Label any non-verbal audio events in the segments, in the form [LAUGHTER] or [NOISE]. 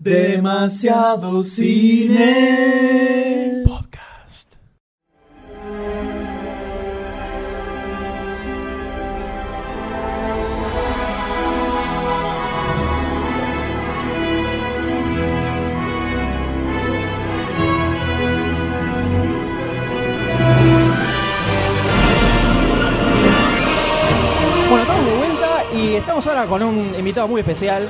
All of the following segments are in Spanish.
Demasiado cine. Podcast. Bueno, estamos de vuelta y estamos ahora con un invitado muy especial.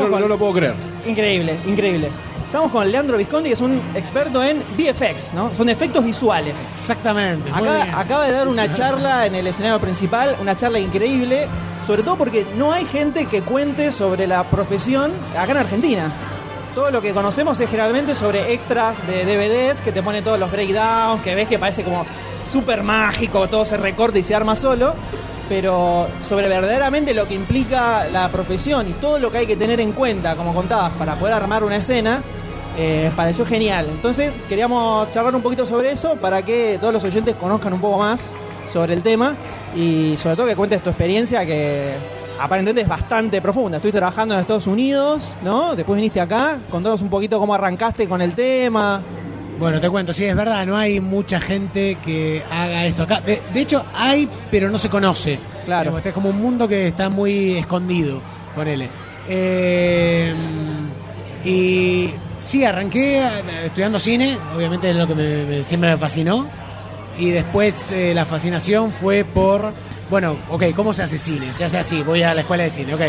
Yo con- no lo puedo creer. Increíble, increíble. Estamos con Leandro Visconti, que es un experto en VFX, ¿no? Son efectos visuales. Exactamente. Acá, acaba de dar una [LAUGHS] charla en el escenario principal, una charla increíble, sobre todo porque no hay gente que cuente sobre la profesión acá en Argentina. Todo lo que conocemos es generalmente sobre extras de DVDs que te ponen todos los breakdowns, que ves que parece como súper mágico, todo se recorta y se arma solo. Pero sobre verdaderamente lo que implica la profesión y todo lo que hay que tener en cuenta, como contabas, para poder armar una escena, eh, pareció genial. Entonces queríamos charlar un poquito sobre eso para que todos los oyentes conozcan un poco más sobre el tema y sobre todo que cuentes tu experiencia que aparentemente es bastante profunda. Estuviste trabajando en Estados Unidos, ¿no? Después viniste acá, contanos un poquito cómo arrancaste con el tema. Bueno, te cuento, sí, es verdad, no hay mucha gente que haga esto acá. De, de hecho, hay, pero no se conoce. Claro. Este es como un mundo que está muy escondido, ponele. Eh, y sí, arranqué eh, estudiando cine, obviamente es lo que me- me- siempre me fascinó. Y después eh, la fascinación fue por, bueno, ok, ¿cómo se hace cine? Se hace así, voy a la escuela de cine, ok.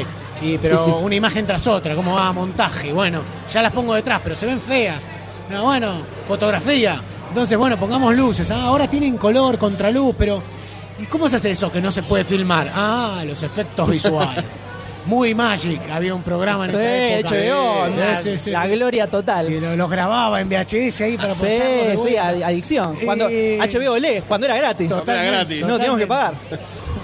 Y, pero [LAUGHS] una imagen tras otra, ¿cómo va montaje? Bueno, ya las pongo detrás, pero se ven feas. Ah, bueno, fotografía. Entonces, bueno, pongamos luces. Ah, ahora tienen color, contraluz, pero ¿y cómo se hace eso que no se puede filmar? Ah, los efectos visuales. [LAUGHS] Muy Magic, había un programa en Sí, esa época. HBO, Sí, la, sí, sí, la sí. gloria total. Y lo- los grababa en VHS ahí para Sí, sí, adicción. Cuando Eh, HBO lee, cuando era gratis. Cuando era gratis. No teníamos que pagar.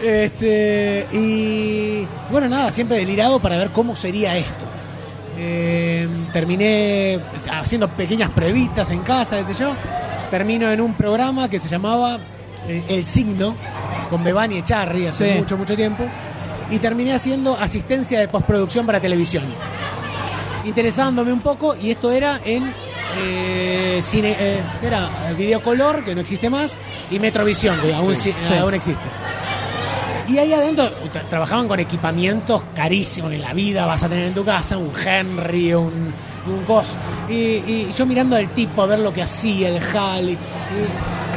Este, y bueno, nada, siempre delirado para ver cómo sería esto. Eh, terminé haciendo pequeñas pruebitas en casa, sé yo. Termino en un programa que se llamaba eh, El Signo, con Bebani Echarri hace Sí. mucho, mucho tiempo. Y terminé haciendo asistencia de postproducción para televisión. Interesándome un poco, y esto era en eh, cine, eh, era Videocolor, que no existe más, y Metrovisión, que aún, Sí. aún existe. Y ahí adentro tra- trabajaban con equipamientos carísimos que en la vida vas a tener en tu casa, un Henry, un, un Cos. Y, y yo mirando al tipo a ver lo que hacía, el HAL. Y, y-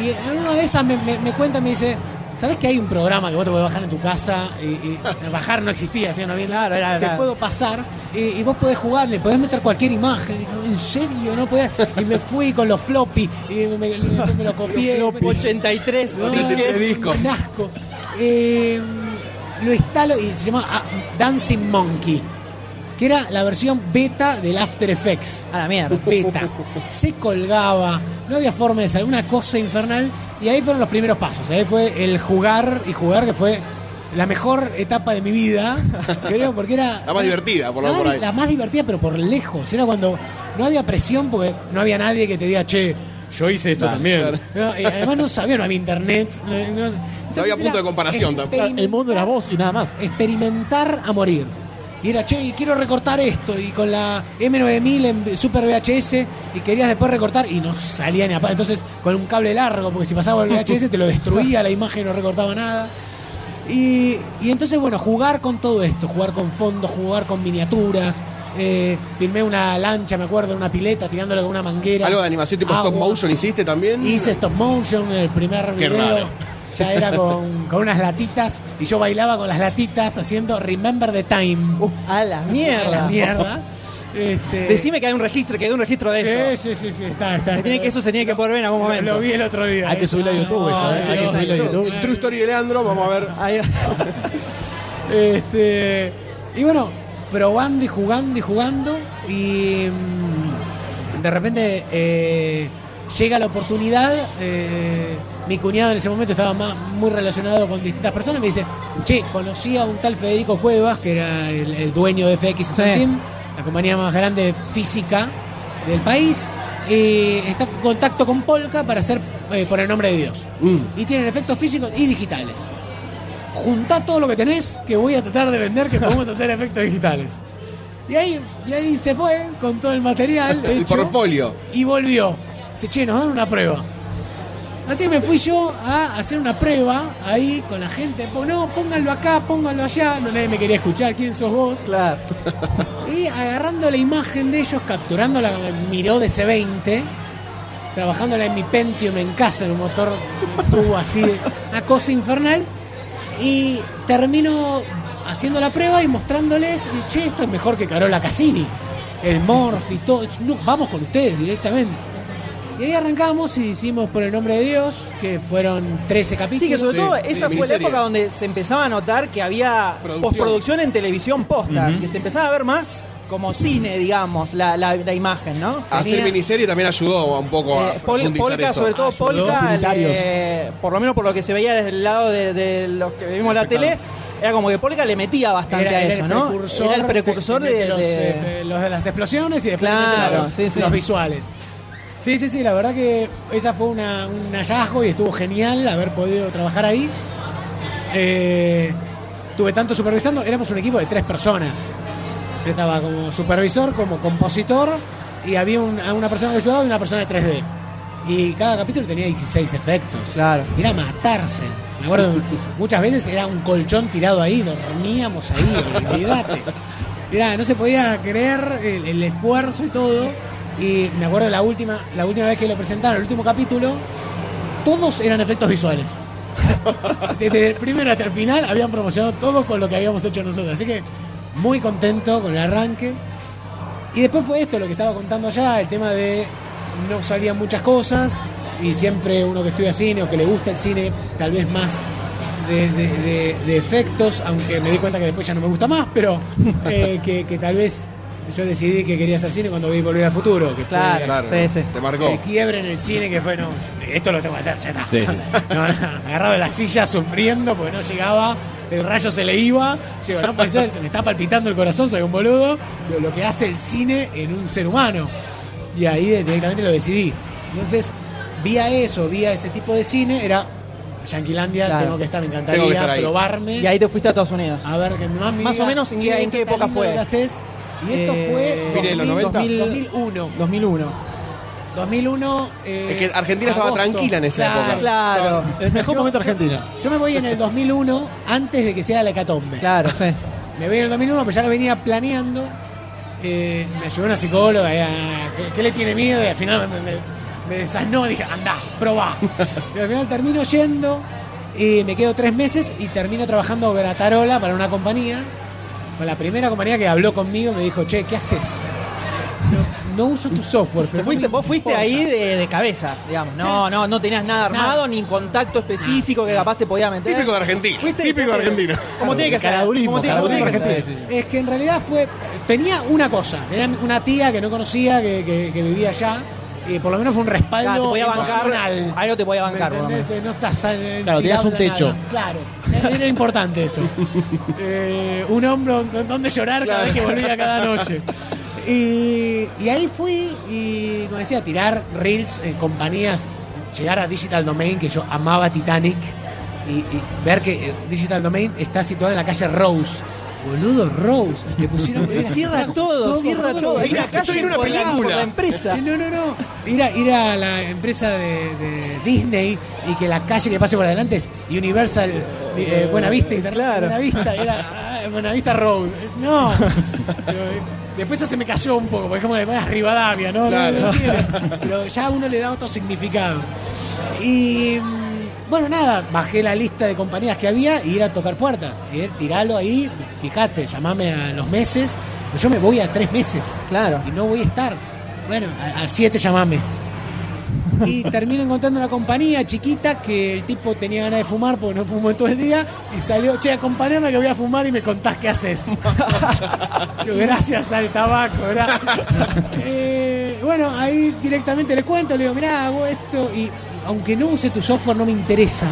y en una de esas me, me, me cuenta, me dice, ¿sabes que hay un programa que vos te podés bajar en tu casa? Y, y [LAUGHS] bajar no existía, ¿sí? No había Claro, era- Te puedo pasar y, y vos podés jugar, le podés meter cualquier imagen. Digo, ¿en serio? No podés. Y me fui con los floppy y me, me- me lo copié. 83 No, disques. de es discos. un asco. Eh, lo instalo y se llama ah, Dancing Monkey, que era la versión beta del After Effects. A la mierda. Beta. Se colgaba, no había forma de salir, una cosa infernal. Y ahí fueron los primeros pasos. Ahí fue el jugar y jugar, que fue la mejor etapa de mi vida, [LAUGHS] creo, porque era. La más divertida, por lo la por más- ahí. La más divertida, pero por lejos. Era cuando no había presión, porque no había nadie que te diga, che, yo hice esto Claro, también. claro. No, y además no sabía, no había internet. no- no- No había punto de comparación tampoco. El mundo era vos y nada más. Experimentar a morir. Y era, che, y quiero recortar esto. Y con la M9000 en Super VHS. Y querías después recortar. Y no salía ni a Entonces, con un cable largo, porque si pasaba el VHS te lo destruía la imagen y no recortaba nada. Y, y entonces, bueno, jugar con todo esto, jugar con fondos, jugar con miniaturas. Eh, filmé una lancha, me acuerdo, en una pileta, tirándole con una manguera. Algo de animación tipo stop motion hiciste también. Hice stop motion en el primer Qué video. raro. Ya era con, con unas latitas y yo bailaba con las latitas haciendo Remember the Time. A la A mierda. la mierda. Este, Decime que hay un registro, que hay un registro de eso. Sí, sí, sí, sí, está, está. Se tiene que, eso se tiene que poder ver en algún Lo- momento. Lo, vi el otro día. Hay que subirlo a YouTube, eso, ¿eh? Hay que subirlo a. YouTube. El True Story de Leandro, vamos a ver. Ahí- Este, y bueno, probando y jugando y jugando. Y mm, de repente eh, llega la oportunidad. eh, mi cuñado en ese momento estaba más- muy relacionado con distintas personas. Me dice: Che, conocí a un tal Federico Cuevas, que era el, el dueño de FX Sí. Team, la compañía más grande física del país. Y está en contacto con Polka para hacer eh, por el nombre de Dios. Mm. Y tienen efectos físicos y digitales juntá todo lo que tenés que voy a tratar de vender que podemos [LAUGHS] hacer efectos digitales. Y ahí, y ahí se fue con todo el material. El hecho, portfolio. Y volvió. Dice, che, nos dan una prueba. Así que me fui yo a hacer una prueba ahí con la gente. Pues no, pónganlo acá, pónganlo allá. No nadie me quería escuchar. ¿Quién sos vos? Claro. Y agarrando la imagen de ellos, capturándola con el Miró de C20, trabajándola en mi Pentium en casa, en un motor tubo así, una cosa infernal. Y termino haciendo la prueba y mostrándoles, che, esto es mejor que Carola Cassini, el Morph y todo. No, vamos con ustedes directamente. Y ahí arrancamos y hicimos por el nombre de Dios, que fueron 13 capítulos. Sí, que sobre Sí, todo sí, esa fue la época donde se empezaba a notar que había Producción. postproducción en televisión posta, que se empezaba a ver más como cine, digamos, la, la, la imagen, ¿no? Hacer Tenía- miniserie también ayudó un poco a Eh, Pol- Polka, eso. sobre todo Ayudó. Polka, eh, por lo menos por lo que se veía desde el lado de, de los que vimos la tele, era como que Polka le metía bastante a eso, el ¿no? precursor era el precursor de, los, de- eh, los de las explosiones y después Claro, de los, sí, sí. los visuales. Sí, sí, sí, la verdad que esa fue una- un hallazgo y estuvo genial haber podido trabajar ahí. Eh, tuve tanto supervisando, éramos un equipo de tres personas. Yo estaba como supervisor, como compositor y había un- una persona que ayudaba y una persona de 3D. Y cada capítulo tenía 16 efectos. Claro. Y Era matarse. Me acuerdo, muchas veces era un colchón tirado ahí, dormíamos ahí, olvídate. Mirá, no se podía creer el, el esfuerzo y todo. Y me acuerdo la última, la última vez que lo presentaron, el último capítulo, todos eran efectos visuales. [LAUGHS] Desde el primero hasta el final habían promocionado todo con lo que habíamos hecho nosotros. Así que muy contento con el arranque. Y después fue esto, lo que estaba contando allá, el tema de no salían muchas cosas y siempre uno que estudia cine o que le gusta el cine, tal vez más de, de- efectos, aunque me di cuenta que después ya no me gusta más, pero eh, que, que tal vez yo decidí que quería hacer cine cuando vi Volver al Futuro, que fue Claro. Claro, Sí, sí. te marcó. el quiebre en el cine que fue, no, esto lo tengo que hacer, ya está. Sí. [LAUGHS] No, no, agarrado de la silla sufriendo porque no llegaba, el rayo se le iba. Digo, no puede ser, se me está palpitando el corazón, soy un boludo. Digo, lo que hace el cine en un ser humano. Y ahí directamente lo decidí. Entonces, vía eso, vía ese tipo de cine, era Yanquilandia, Claro. tengo que estar, me encantaría Tengo que estar ahí. probarme. Y ahí te fuiste a Estados Unidos. A ver, que mi mamá me Más diga, o menos, ¿en qué- "Che, en qué época fue? lo que haces". Y esto Eh, fue ¿Fines de los 90? 2001. 2001. 2001. eh, Es que Argentina estaba tranquila en esa Claro, época. Claro, El mejor Yo- momento yo- Argentina. Yo me voy en el 2001 antes de que sea la hecatombe. claro, sí. Me voy en el 2001, pero ya lo venía planeando. Eh, me ayudó una psicóloga. eh, ¿qué, qué le tiene miedo? Y al final me, me, me desasnó y dije, anda, probá. [LAUGHS] y al final termino yendo. Y me quedo tres meses y termino trabajando Gratarola para una compañía. Con la primera compañía que habló conmigo me dijo, che, ¿qué haces? No, no uso tu software, pero Fuiste, vos fuiste importa". ahí de, de cabeza, digamos. No, no, no tenías nada Nada. armado, ni contacto específico que capaz te podía meter. Típico de Argentina. Fuiste- Típico de Argentina. Como tiene que ser. Caradurismo, como tiene- como tiene que caradurismo ser. argentino. Es que en realidad fue. Tenía una cosa. Tenía una tía que no conocía, que, que- que vivía allá. Y por lo menos fue un respaldo Claro, te podía bancar, emocional. algo te podía ¿Me bancar, entendés? Eh, No estás eh, Claro, tenías un techo. nada. Claro, era importante eso. [LAUGHS] Eh, un hombro don- donde llorar cada vez que volvía cada noche. Y, y ahí fui y, como decía, tirar reels en compañías, llegar a Digital Domain, que yo amaba Titanic, y, y ver que eh, Digital Domain está situada en la calle Rose. Boludo, Rose. Le pusieron. [LAUGHS] Cierra todo, cierra todo. Calle en una por la- película. por la empresa. No, no, no. Ir a, ir a la empresa de, de Disney y que la calle que pase por adelante es Universal eh, Buenavista Internet. Claro. Buenavista, era ah, Buenavista Road. No. Eh, [LAUGHS] Después se me cayó un poco, porque es como le pones Rivadavia, ¿no? Claro. Pero ya uno le da otros significados. Y bueno, nada, bajé la lista de compañías que había y ir a tocar puertas. Ir, tiralo ahí, fíjate, llamame a los meses. Yo me voy a tres meses Claro. y no voy a estar. Bueno, a- 7 llamame. Y [LAUGHS] termino encontrando una compañía chiquita que el tipo tenía ganas de fumar porque no fumó en todo el día y salió, che, acompáñame que voy a fumar y me contás qué haces. [LAUGHS] Gracias al tabaco, gracias. [LAUGHS] Eh, bueno, ahí directamente le cuento, le digo, mirá, hago esto y aunque no use tu software no me interesa,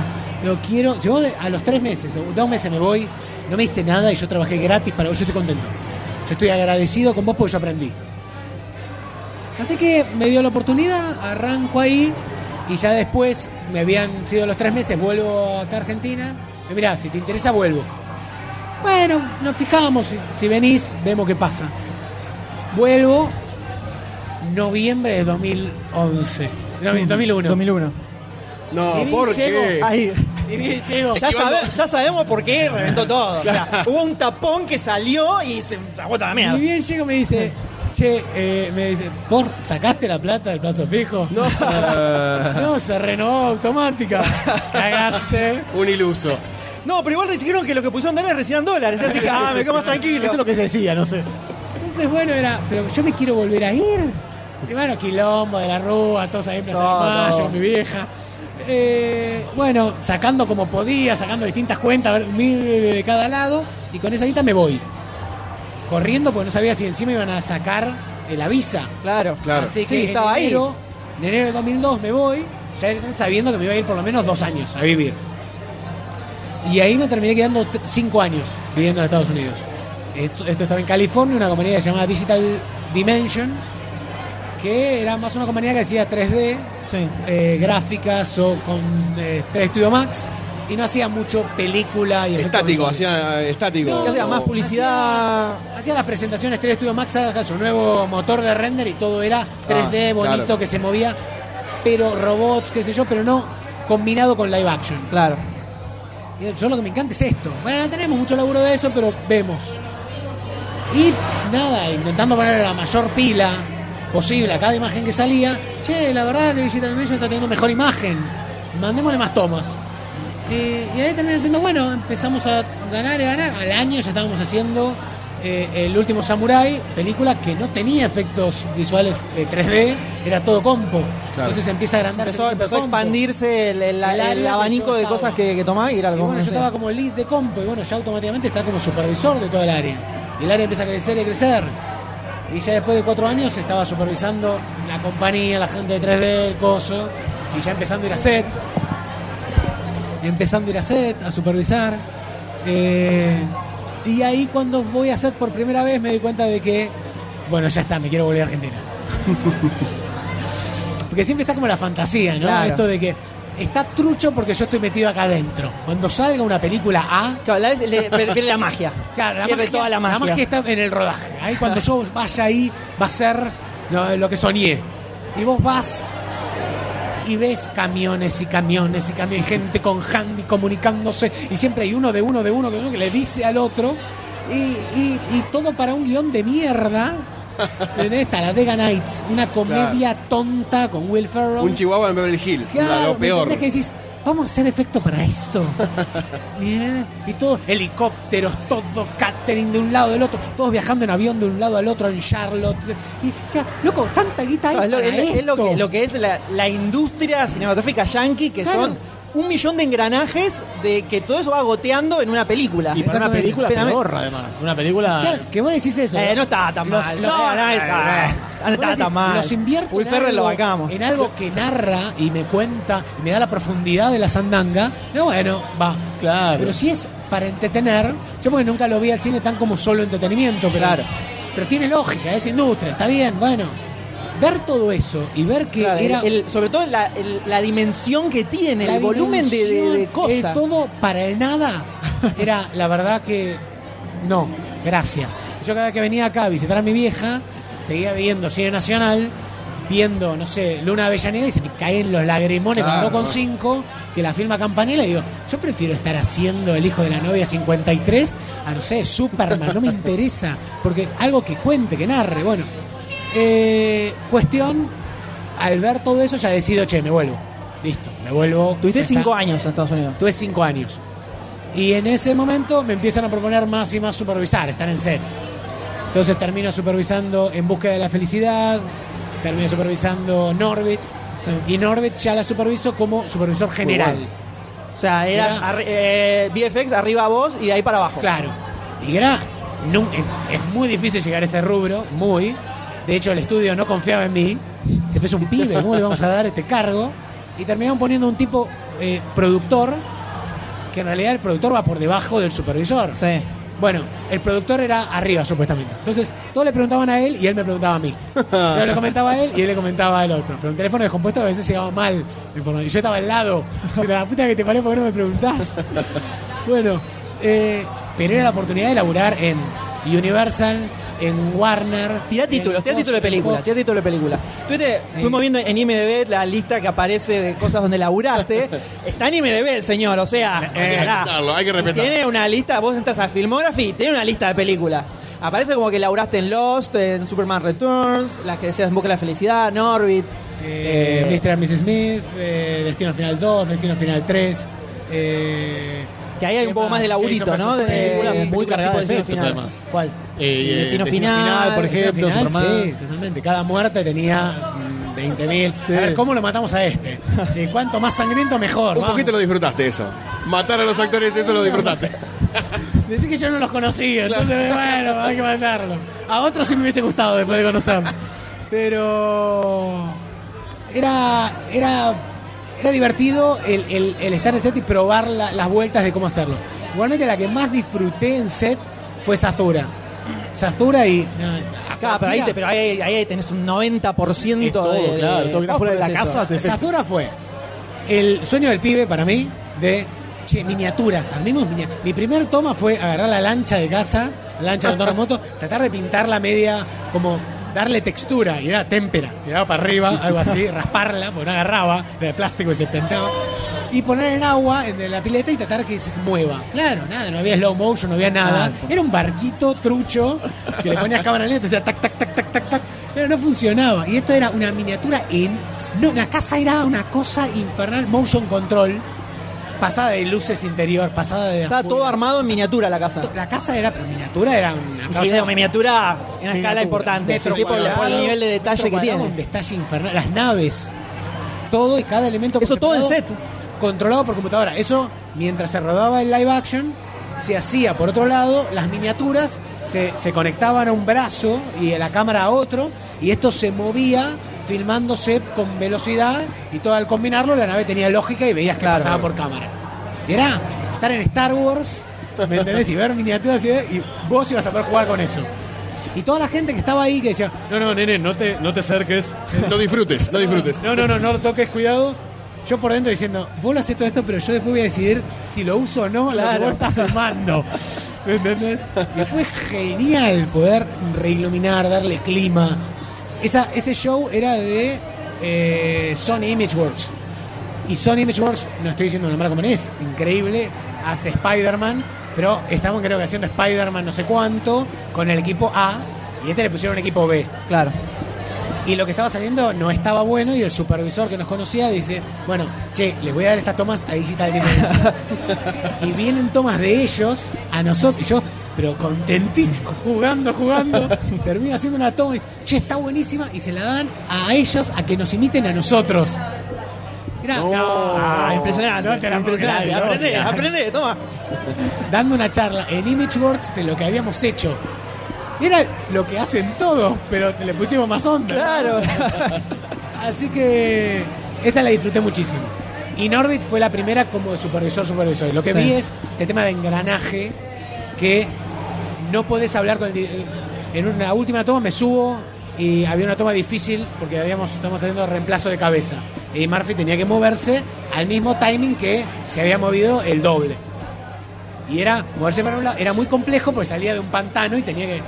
lo quiero, de- a los tres meses o dos meses me voy, no me diste nada y yo trabajé gratis para vos, yo estoy contento. Yo estoy agradecido con vos porque yo aprendí. Así que me dio la oportunidad, arranco ahí y ya después me habían sido los tres meses, vuelvo acá a Argentina. Y mirá, si te interesa, vuelvo. Bueno, nos fijamos, si venís, vemos qué pasa. Vuelvo noviembre de 2011. No, 2001. 2001. No, ¿por llego. qué? Ahí. Y bien llego. Ya, sabe- ya sabemos por qué reventó todo. O sea, hubo un tapón que salió y se agota la mierda. Y bien llego me dice, che, eh, me dice, ¿vos sacaste la plata del plazo fijo? No. [LAUGHS] no, se renovó automática. Cagaste. Un iluso. No, pero igual dijeron que lo que pusieron dólares recibían dólares. Así que, ah, me quedo más tranquilo. Eso es lo que se decía, no sé. Entonces, bueno, era, pero yo me quiero volver a ir. Y bueno, quilombo de la rúa, todos ahí en Plaza Todo, de Mayo, mi vieja. Eh, bueno, sacando como podía, sacando distintas cuentas, mil de cada lado, y con esa guita me voy. Corriendo porque no sabía si encima iban a sacar eh, la visa. Claro. Claro. Así Sí, que estaba en ahí. enero, en enero del 2002 me voy, ya sabiendo que me iba a ir por lo menos dos años a vivir. Y ahí me terminé quedando cinco años viviendo en Estados Unidos. Esto, esto estaba en California, una compañía llamaba Digital Dimension, que era más una compañía que hacía 3D, Sí. eh, gráficas o con eh, 3 Studio Max, y no hacía mucho película y Estático, hacía eh, estático. No, ¿Qué hacía? Más publicidad. Hacía las presentaciones 3 Studio Max, saca su nuevo motor de render y todo era 3D Ah, bonito claro. que se movía, pero robots, qué sé yo, pero no combinado con live action. Claro. Y Yo lo que me encanta es esto. Bueno, no tenemos mucho laburo de eso, pero vemos. Y nada, intentando poner la mayor pila posible a cada imagen que salía. Che, la verdad que Digital Dimension está teniendo mejor imagen. Mandémosle más tomas. Eh, y ahí terminé diciendo, bueno, empezamos a ganar y ganar. Al año ya estábamos haciendo eh, El último Samurai, película que no tenía efectos visuales de 3D, era todo compo. Claro. Entonces empieza a agrandarse. Empezó, a expandirse el, el- El área el que abanico de cosas que, que tomaba y era Y algo bueno, yo estaba como lead de compo y bueno, ya automáticamente está como supervisor de toda el área. Y el área empieza a crecer y a crecer. Y ya después de cuatro años estaba supervisando la compañía, la gente de 3D, el coso, y ya empezando a ir a set. Empezando a ir a set, a supervisar. Eh, y ahí cuando voy a set por primera vez me doy cuenta de que, bueno, ya está, me quiero volver a Argentina. [LAUGHS] Porque siempre está como la fantasía, ¿no? Claro. Esto de que está trucho porque yo estoy metido acá adentro. Cuando salga una película A, Claro, la vez le pierde la magia. claro, la pierde magia, toda la magia. está en el rodaje. Ahí cuando yo vaya ahí va a ser lo, lo que soñé. Y vos vas y ves camiones y camiones y camiones, gente con handy comunicándose y siempre hay uno de uno de uno de uno que le dice al otro y, y- y todo para un guion de mierda. Está la Vega Nights, una comedia tonta con Will Ferrell. Un chihuahua en Beverly Hills. Claro, lo ¿me peor. entendés que decís, vamos a hacer efecto para esto? Bien, [LAUGHS] Y todo, helicópteros, todo catering de un lado del otro, todos viajando en avión de un lado al otro en Charlotte. Y, o sea, loco, tanta guita hay es lo, para es- es lo que, lo que es la, la industria cinematográfica yankee, que Claro. son un millón de engranajes de que todo eso va goteando en una película. Y para una película Espérame. peor, además. Una película. Claro, que vos decís eso. Eh, no estaba tan Los- mal. los- no, no, está- eh, no tan mal. Los invierto Will en Ferrell lo algo- bancamos. En algo que narra y me cuenta y me da la profundidad de la sandanga. No, bueno, va. Claro. Pero si es para entretener, yo porque nunca lo vi al cine tan como solo entretenimiento, pero, Claro. pero tiene lógica, es industria, está bien, bueno. Ver todo eso y ver que Claro, era el- sobre todo la, el- la dimensión que tiene, la el volumen de, de- de cosas. el todo para el nada, [LAUGHS] era la verdad que no, gracias. Yo cada vez que venía acá a visitar a mi vieja, seguía viendo cine nacional, viendo, no sé, Luna Avellaneda y se me caen los lagrimones Claro. con 5, que la filma Campanella y digo, yo prefiero estar haciendo El hijo de la novia 53 a, no sé, Superman, no me [LAUGHS] interesa, porque algo que cuente, que narre, bueno. Eh, cuestión, al ver todo eso ya decido, che, me vuelvo. Listo, me vuelvo. Tuviste cinco años en Estados Unidos. Tuve cinco años. Y en ese momento me empiezan a proponer más y más supervisar, estar en set. Entonces termino supervisando En Búsqueda de la Felicidad, termino supervisando Norbit, y Norbit ya la superviso como supervisor general. O sea, eras Era- arri- eh, VFX arriba vos y de ahí para abajo. Claro. Y era. nun- es muy difícil llegar a ese rubro, muy. De hecho, el estudio no confiaba en mí. Se empezó un pibe, ¿cómo le vamos a dar este cargo? Y terminaron poniendo un tipo eh, productor, que en realidad el productor va por debajo del supervisor. Sí. Bueno, el productor era arriba, supuestamente. Entonces, todos le preguntaban a él y él me preguntaba a mí. Yo le comentaba a él y él le comentaba al otro. Pero un teléfono descompuesto a veces llegaba mal. Y yo estaba al lado. La puta que te parió, ¿por qué no me preguntás? Bueno, eh, pero era la oportunidad de laburar en Universal, en Warner. Tirá en títulos, tirá Fox, título de película, tirá título de película. Tuviste, fuimos viendo en IMDB la lista que aparece de cosas donde laburaste. [LAUGHS] Está en IMDB el señor, o sea, Hay que respetarlo, hay que respetarlo. Tiene una lista, vos entras a Filmography, tiene una lista de películas. Aparece como que laburaste en Lost, en Superman Returns, las que decías en Busca de la Felicidad, Norbit. Eh, eh, Mr. and Mrs. Smith, eh, Destino Final 2, Destino Final 3. Eh, que ahí hay un ¿qué poco más de laburito, ¿no? De, película muy cargada de efectos, Final. además. ¿Cuál? Eh, Destino Final, por ejemplo, Final, Superman. sí, totalmente. Cada muerte tenía mm, 20.000. A ver, ¿cómo lo matamos a este? Y cuanto más sangriento, mejor. Un vamos. poquito lo disfrutaste eso. Matar a los actores, eso lo disfrutaste. [LAUGHS] Decís que yo no los conocía, entonces bueno, hay que mandarlo. A otros sí me hubiese gustado después de conocerlos. Pero era era era divertido el, el- el estar en set y probar la- las vueltas de cómo hacerlo. Igualmente la que más disfruté en set fue Sazura. Sazura y... a Claro, pero ahí, te- pero ahí, ahí tenés un 90% Es todo, de, claro, todo lo que está fuera de la es eso. casa se. Sazura fue el sueño del pibe para mí de che, miniaturas, armemos minia- Mi primer toma fue agarrar la lancha de casa, la lancha de control remoto, tratar de pintarla media, como darle textura, y era témpera, tiraba para arriba, algo así, [LAUGHS] rasparla, porque no agarraba, era de plástico y se pintaba, y poner en agua en la pileta y tratar que se mueva. Claro, nada, no había slow motion, no había nada. Era un barquito trucho que le ponías cámara lenta, decía tac, tac, tac, tac, tac, tac, pero no funcionaba. Y esto era una miniatura en. No, la casa era una cosa infernal, motion control, pasada de luces interior, pasada de. Está todo armado en miniatura la casa. La casa era, pero miniatura era una No, miniatura en una escala importante. Metro sí, por, el- cuadrado, por el nivel de detalle que tiene. Un detalle infernal. Las naves. Todo y cada elemento. Eso todo en set. Controlado por computadora. Eso, mientras se rodaba el live action, se hacía por otro lado, las miniaturas se, se conectaban a un brazo y a la cámara a otro, y esto se movía filmándose con velocidad, y todo al combinarlo, la nave tenía lógica y veías que Claro. pasaba por cámara. Y era estar en Star Wars, ¿me entendés? Y ver miniaturas y, y vos ibas a poder jugar con eso. Y toda la gente que estaba ahí que decía, no, no, nene, no te, no te acerques. No disfrutes, no disfrutes. No, no, no, no lo toques, cuidado. Yo por dentro diciendo, vos lo haces todo esto, pero yo después voy a decidir si lo uso o no, lo que Claro. vos estás filmando. ¿Me entendés? Y fue genial poder reiluminar, darle clima. Esa, ese show era de eh, Sony Imageworks. Y Sony Imageworks, no estoy diciendo nombrar como es, increíble, hace Spider-Man, pero estamos creo que haciendo Spider-Man no sé cuánto con el equipo A y este le pusieron equipo B. Claro. Y lo que estaba saliendo no estaba bueno y el supervisor que nos conocía dice, bueno, che, les voy a dar estas tomas a Digital Dimension. [LAUGHS] y vienen tomas de ellos a nosotros. Y yo, pero contentísimo, jugando, jugando, [LAUGHS] termino haciendo una toma y dice, che, está buenísima. Y se la dan a ellos a que nos imiten a nosotros. Mirá, no, Ah, impresionante. no te la puedo impresionante. Aprende, no, aprende, toma. dando una charla en Imageworks de lo que habíamos hecho. Era lo que hacen todos, pero le pusimos más onda. Claro. [LAUGHS] Así que esa la disfruté muchísimo. Y Norbit fue la primera como supervisor, supervisor. Y lo que Sí. vi es este tema de engranaje que no podés hablar con el En una última toma me subo y había una toma difícil porque habíamos estamos haciendo reemplazo de cabeza. Y Murphy tenía que moverse al mismo timing que se había movido el doble. Y era moverse para un lado, era muy complejo porque salía de un pantano y tenía que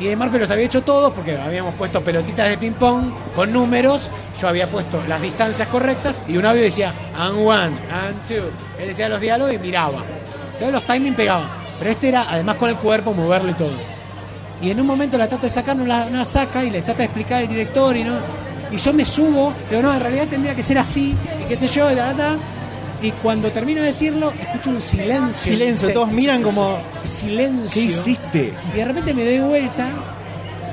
y de Murphy los había hecho todos porque habíamos puesto pelotitas de ping-pong con números. Yo había puesto las distancias correctas y un audio decía and one, and two. Él decía los diálogos y miraba. Entonces los timing pegaban. Pero este era, además con el cuerpo, moverlo y todo. Y en un momento la trata de sacar, no la, no la saca y le trata de explicar al director y no. Y yo me subo, digo, no, en realidad tendría que ser así, y qué sé yo, y, ta, ta. y cuando termino de decirlo, escucho un silencio. Silencio, todos miran como. Silencio. ¿Qué hiciste? Y de repente me doy vuelta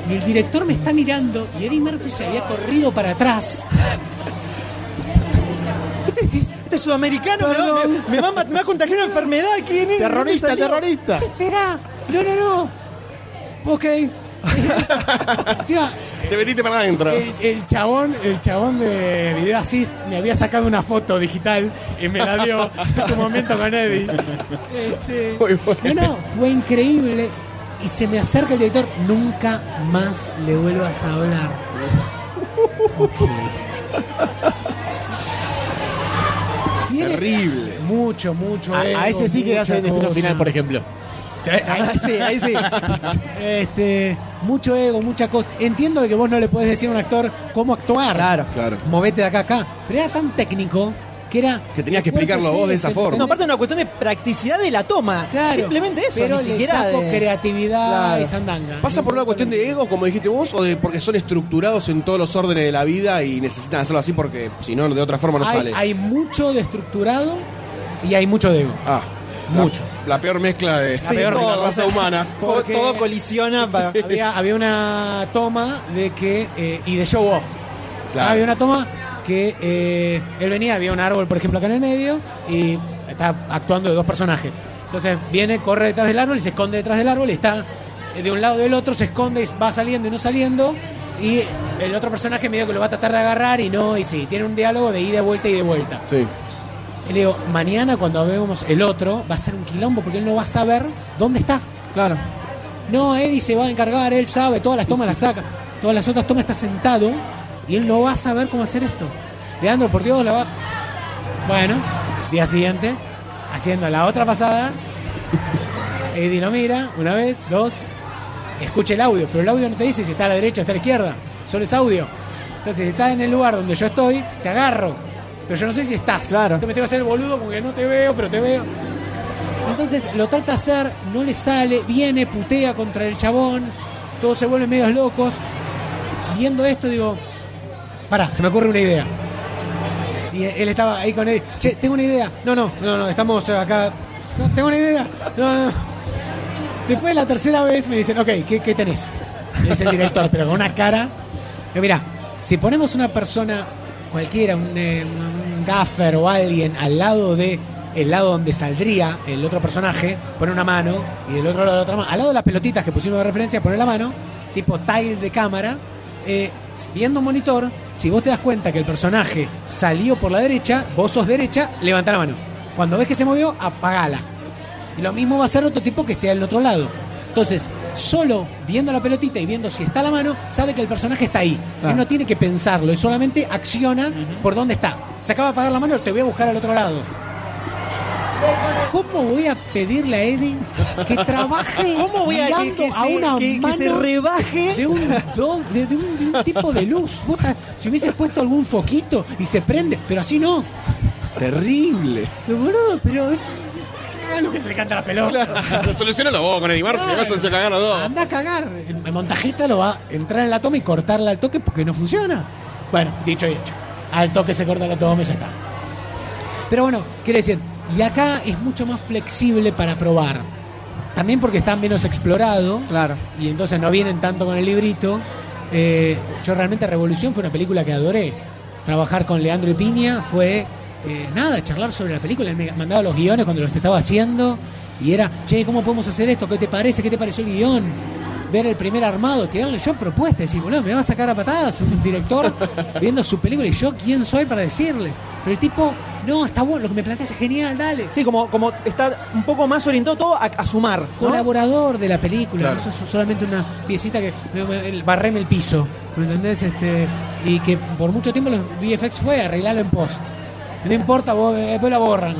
y el director me está mirando y Eddie Murphy se había corrido para atrás. [LAUGHS] ¿Viste? Decís, Este sudamericano me va, me, me va a mat- me va a contagiar una enfermedad. ¿Quién es? Terrorista, terrorista. espera, no, no, no. Ok. [LAUGHS] Te metiste para adentro. el, el chabón, el chabón de Video Assist me había sacado una foto digital y me la dio en tu momento con Eddie. Este, bueno. No, no, fue increíble. Y se me acerca el director, nunca más le vuelvas a hablar. Ok. Tiene Terrible. Mucho, mucho. A, a ese sí que mucha hace el destino cosa. final, por ejemplo. Ahí sí, ahí sí. [LAUGHS] Este, mucho ego, mucha cosa. Entiendo de que vos no le podés decir a un actor cómo actuar. Claro. Claro. Movete de acá a acá. Pero era tan técnico que era. Que tenías que explicarlo vos de esa forma. No, aparte es una cuestión de practicidad de la toma. Claro. Simplemente eso, Pero ni le siquiera saco de- creatividad Claro. y sandanga. ¿Pasa por una cuestión de ego, como dijiste vos, o de porque son estructurados en todos los órdenes de la vida y necesitan hacerlo así porque si no, de otra forma no hay, sale? hay mucho de estructurado y hay mucho de ego. Ah, Mucho. La, la peor mezcla de, la [LAUGHS] raza humana. [LAUGHS] Todo, Porque- todo colisiona [LAUGHS] para. había, había una toma de que. eh, y de show off. Claro. Había una toma que eh, él venía, había un árbol, por ejemplo, acá en el medio, y está actuando de dos personajes. Entonces viene, corre detrás del árbol y se esconde detrás del árbol y está de un lado y del otro, se esconde y va saliendo y no saliendo. Y el otro personaje medio que lo va a tratar de agarrar y no, y sí, tiene un diálogo de ida, vuelta y de vuelta. Sí. Y le digo, mañana cuando veamos el otro, va a ser un quilombo porque él no va a saber dónde está. Claro. No, Eddie se va a encargar, él sabe, todas las tomas las saca. Todas las otras tomas está sentado y él no va a saber cómo hacer esto. Leandro, por Dios, la va. Bueno, día siguiente, haciendo la otra pasada. [LAUGHS] Eddie lo mira, una vez, dos, escucha el audio, pero el audio no te dice si está a la derecha o está a la izquierda, solo es audio. Entonces, si estás en el lugar donde yo estoy, te agarro, pero yo no sé si estás. Claro. Entonces me tengo que hacer el boludo porque no te veo, pero te veo. Entonces lo trata de hacer, no le sale, viene, putea contra el chabón, todos se vuelven medios locos. Viendo esto digo, pará, se me ocurre una idea. Y él estaba ahí con Eddie, che, tengo una idea. No, no, no, no, estamos acá. No, tengo una idea. No, no. Después de la tercera vez me dicen, ok, ¿qué, qué tenés? Dice el director, pero con una cara. Mira, mira, si ponemos una persona cualquiera, un, eh, un gaffer o alguien al lado de el lado donde saldría el otro personaje, pone una mano y del otro lado la otra mano, al lado de las pelotitas que pusimos de referencia, pone la mano, tipo tile de cámara, eh, viendo un monitor, si vos te das cuenta que el personaje salió por la derecha, vos sos derecha, levanta la mano. Cuando ves que se movió, apagala. Y lo mismo va a hacer otro tipo que esté al otro lado. Entonces, solo viendo la pelotita y viendo si está la mano, sabe que el personaje está ahí. Él no tiene que pensarlo, él solamente acciona por dónde está. Se acaba de apagar la mano, te voy a buscar al otro lado. ¿Cómo voy a pedirle a Eddie que trabaje [LAUGHS] ¿Cómo voy a que, que a una que- que mano se rebaje? de un, do- de, de un, de un tipo de luz? Si hubieses puesto algún foquito y se prende, pero así no. Terrible. Pero, boludo, pero. Lo que se le canta la pelota. Solucionalo vos con Eddie Murphy, Claro. vas a cagar a dos. Anda a cagar. El, el montajista lo va a entrar en la toma y cortarla al toque porque no funciona. Bueno, dicho y hecho. Al toque se corta la toma y ya está. Pero bueno, quiere decir, y acá es mucho más flexible para probar. También porque está menos explorado. Claro. Y entonces no vienen tanto con el librito. Eh, yo realmente Revolución fue una película que adoré. Trabajar con Leandro y Piña fue eh, nada, charlar sobre la película. Él me mandaba los guiones cuando los estaba haciendo. Y era, che, ¿cómo podemos hacer esto? ¿Qué te parece? ¿Qué te pareció el guion? Ver el primer armado, tirarle yo propuestas, decir, boludo, me va a sacar a patadas un director [LAUGHS] viendo su película y yo quién soy para decirle. Pero el tipo, no, está bueno, lo que me planteas es genial, dale. Sí, como, como está un poco más orientado todo a, a sumar. ¿no? colaborador de la película, Claro. no sos solamente una piecita que me- me- el- barreme el piso, ¿me entendés? Este, y que por mucho tiempo los VFX fue arreglarlo en post. No importa, vos, eh, después la borran.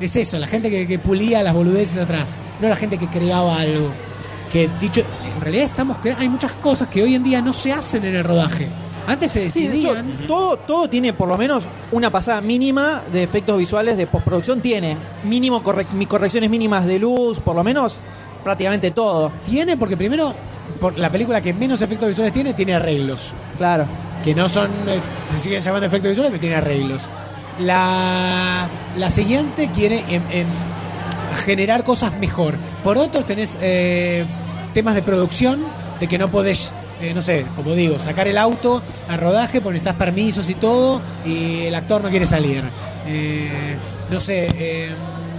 Es eso, la gente que, que pulía las boludeces atrás, no la gente que creaba algo. Que dicho, realidad estamos hay muchas cosas que hoy en día no se hacen en el rodaje. Antes se Sí, de hecho, decidían. todo, todo tiene por lo menos una pasada mínima de efectos visuales de postproducción. Tiene mínimo mi- correcciones mínimas de luz, por lo menos prácticamente todo. Tiene, porque primero, por la película que menos efectos visuales tiene, tiene arreglos. Claro. que no son, se siguen llamando efectos visuales, pero tiene arreglos. La, la siguiente quiere generar cosas mejor. Por otro, tenés eh, temas de producción, de que no podés, eh, no sé, como digo, sacar el auto a rodaje, porque necesitas permisos y todo, y el actor no quiere salir. Eh, no sé, eh,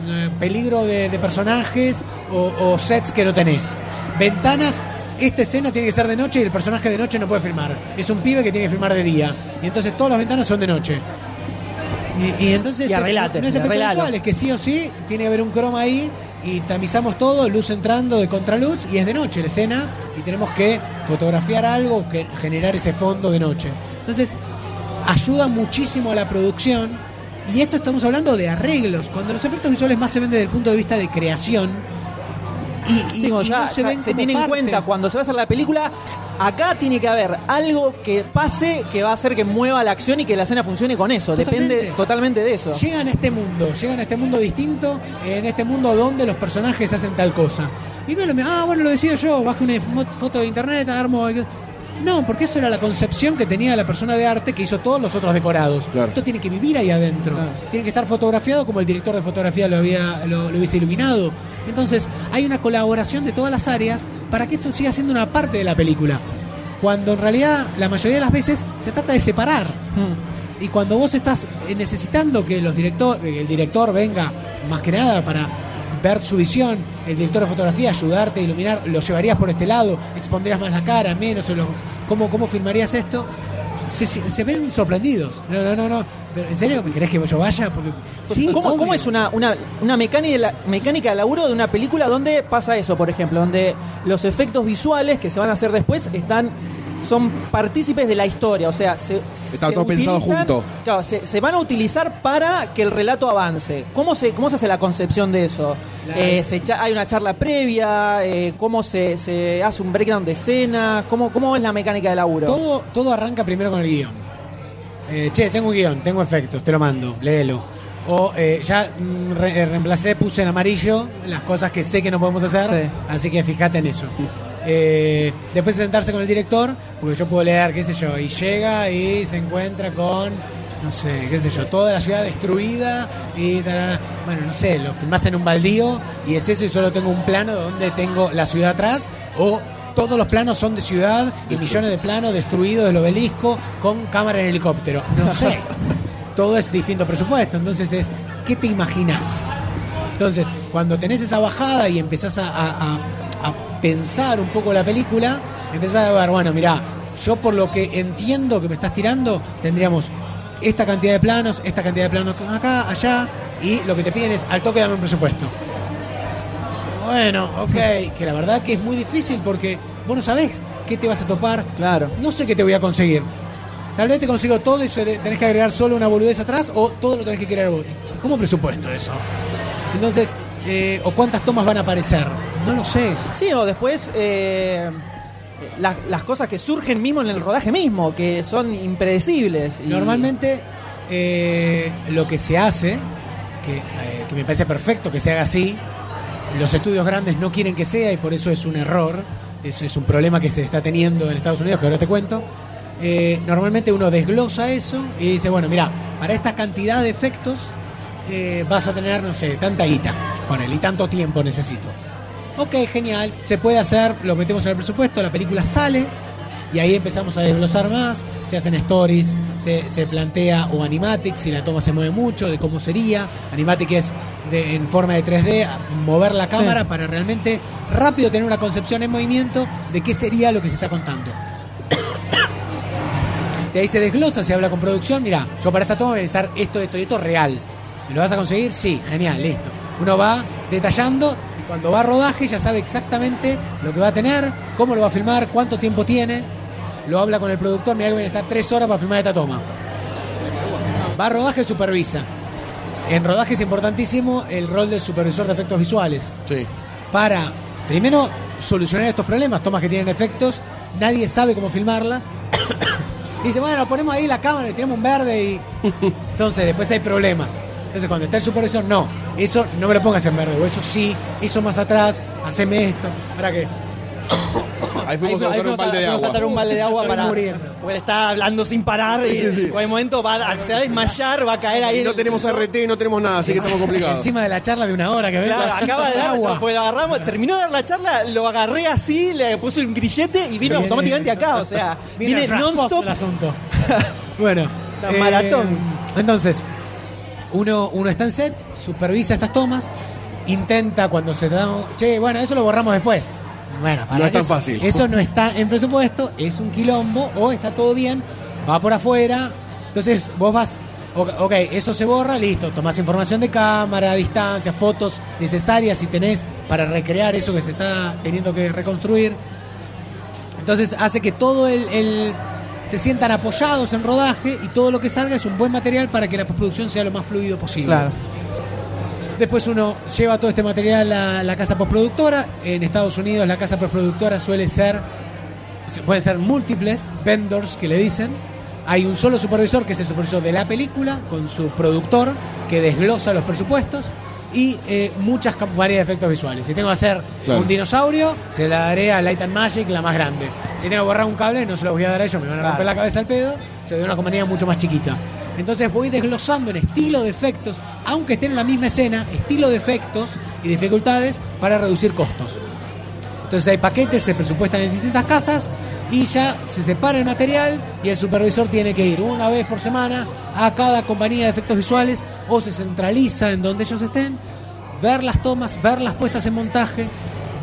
eh, peligro de, de personajes o, o sets que no tenés. Ventanas esta escena tiene que ser de noche y el personaje de noche no puede filmar. Es un pibe que tiene que filmar de día. Y entonces todas las ventanas son de noche. Y, y entonces Y es- no efecto visual, es que sí o sí tiene que haber un croma ahí y tamizamos todo, luz entrando de contraluz y es de noche la escena y tenemos que fotografiar algo, que generar ese fondo de noche. Entonces ayuda muchísimo a la producción y esto estamos hablando de arreglos. Cuando los efectos visuales más se ven desde el punto de vista de creación, y, y- Sí, como y ya- no se ya ven se tiene en cuenta cuando se va a hacer la película. Acá tiene que haber algo que pase que va a hacer que mueva la acción y que la escena funcione con eso. Depende Totalmente. de eso. Llegan a este mundo, llegan a este mundo distinto, en este mundo donde los personajes hacen tal cosa. Y no es lo mismo, ah, bueno, lo decido yo, bajo una fo- foto de internet, armo. No, porque eso era la concepción que tenía la persona de arte que hizo todos los otros decorados. Claro. Esto tiene que vivir ahí adentro. Tiene que estar fotografiado como el director de fotografía lo, había, lo, lo hubiese iluminado. Entonces, hay una colaboración de todas las áreas para que esto siga siendo una parte de la película. Cuando en realidad, la mayoría de las veces, se trata de separar. Mm. Y cuando vos estás necesitando que los director, el director venga más que nada para ver su visión, el director de fotografía, ayudarte a iluminar, lo llevarías por este lado, expondrías más la cara, menos, o lo- ¿cómo, ¿cómo filmarías esto? Se, se- se ven sorprendidos. No, no, no, no. ¿En serio me querés que yo vaya? Porque, sí, ¿Cómo, es una, una, una mecánica, mecánica de laburo de una película donde pasa eso, por ejemplo? Donde los efectos visuales que se van a hacer después están son partícipes de la historia, o sea, se, Está se todo pensado junto. Claro, se, se van a utilizar para que el relato avance. ¿Cómo se, cómo se hace la concepción de eso? Eh, se echa- ¿Hay una charla previa? Eh, ¿Cómo se, se hace un breakdown de escena? ¿Cómo, ¿Cómo es la mecánica de laburo? Todo, todo arranca primero con el guion. Eh, che, tengo un guion, tengo efectos, te lo mando, léelo. O eh, ya mm, re- reemplacé, puse en amarillo las cosas que sé que no podemos hacer, Sí. así que fíjate en eso. Eh, después de sentarse con el director, porque yo puedo leer, qué sé yo, y llega y se encuentra con, no sé, qué sé yo, toda la ciudad destruida y bueno, no sé, lo filmás en un baldío y es eso y solo tengo un plano donde tengo la ciudad atrás o todos los planos son de ciudad y millones de planos destruidos del obelisco con cámara en helicóptero. No [LAUGHS] sé. Todo es distinto presupuesto. Entonces es, ¿qué te imaginas? Entonces, cuando tenés esa bajada y empezás a, a- a- a pensar un poco la película, empezás a ver, bueno, mirá, yo por lo que entiendo que me estás tirando, tendríamos esta cantidad de planos, esta cantidad de planos acá, allá, y lo que te piden es al toque dame un presupuesto. Bueno, ok, que la verdad que es muy difícil porque vos no sabés qué te vas a topar. Claro. No sé qué te voy a conseguir. Tal vez te consigo todo y tenés que agregar solo una boludez atrás o todo lo tenés que crear vos. ¿Y ¿Cómo presupuesto eso? Entonces, eh, o cuántas tomas van a aparecer. No lo sé. Sí, o después eh, las, las cosas que surgen mismo en el rodaje mismo, que son impredecibles. y- Normalmente eh, lo que se hace, que, eh, que me parece perfecto que se haga así, los estudios grandes no quieren que sea y por eso es un error, eso es un problema que se está teniendo en Estados Unidos, que ahora te cuento. Eh, normalmente uno desglosa eso y dice, bueno, mira, para esta cantidad de efectos eh, vas a tener, no sé, tanta guita, ponele, y tanto tiempo necesito. Ok, genial, se puede hacer, lo metemos en el presupuesto, la película sale y ahí empezamos a desglosar más, se hacen stories, se, se plantea o animatic, si la toma se mueve mucho, de cómo sería, animatic es de, en forma de 3D, mover la cámara Sí. para realmente rápido tener una concepción en movimiento de qué sería lo que se está contando. [COUGHS] De ahí se desglosa, se habla con producción. Mira, yo para esta toma voy a necesitar esto, esto y esto real. ¿Me lo vas a conseguir? Sí, genial, listo. Uno va detallando cuando va a rodaje ya sabe exactamente lo que va a tener, cómo lo va a filmar, cuánto tiempo tiene. Lo habla con el productor, mira que voy a estar tres horas para filmar esta toma. Va a rodaje, supervisa. En rodaje es importantísimo el rol del supervisor de efectos visuales Sí. para, primero, solucionar estos problemas, tomas que tienen efectos, nadie sabe cómo filmarla. [COUGHS] Dice, bueno, ponemos ahí la cámara, le tiramos un verde y... [LAUGHS] Entonces, después hay problemas. Entonces, cuando está el supervisor, no, eso no me lo pongas en verde, o eso sí, eso más atrás, haceme esto. ¿Para qué? [COUGHS] Ahí fuimos Ahí a buscar un balde de fuimos a agua. un balde de agua para. Porque le está hablando sin parar y Sí, sí. en cualquier momento va a, se va a desmayar, va a caer ahí. Y no el- tenemos RT, no tenemos nada, así que estamos complicados. Encima de la charla de una hora que Claro, acaba de dar, agua. porque lo agarramos, terminó de dar la charla, lo agarré así, le puse un grillete y vino Viene- automáticamente acá, o sea, Viene non-stop. el asunto. [LAUGHS] bueno, La maratón. Entonces, uno, uno está en set, supervisa estas tomas, intenta cuando se da. Che, bueno, eso lo borramos después. Bueno, para No es tan eso- fácil. Eso no está en presupuesto, es un quilombo, o está todo bien, va por afuera. Entonces, vos vas. Ok, ok, eso se borra, listo. Tomás información de cámara, distancia, fotos necesarias si tenés para recrear eso que se está teniendo que reconstruir. Entonces hace que todo el, el- se sientan apoyados en rodaje y todo lo que salga es un buen material para que la postproducción sea lo más fluido posible. Claro. Después uno lleva todo este material a la casa postproductora. En Estados Unidos la casa postproductora suele ser, pueden ser múltiples vendors que le dicen. Hay un solo supervisor que es el supervisor de la película con su productor que desglosa los presupuestos y eh, muchas varias de efectos visuales. Si tengo que hacer Claro. un dinosaurio, se la daré a Light and Magic, la más grande. Si tengo que borrar un cable, no se lo voy a dar a ellos, me van a romper Claro. la cabeza al pedo. Se doy a una compañía mucho más chiquita. Entonces voy desglosando en estilo de efectos, aunque estén en la misma escena, estilo de efectos y dificultades para reducir costos. Entonces hay paquetes, se presupuestan en distintas casas y ya se separa el material y el supervisor tiene que ir una vez por semana a cada compañía de efectos visuales o se centraliza en donde ellos estén, ver las tomas, ver las puestas en montaje,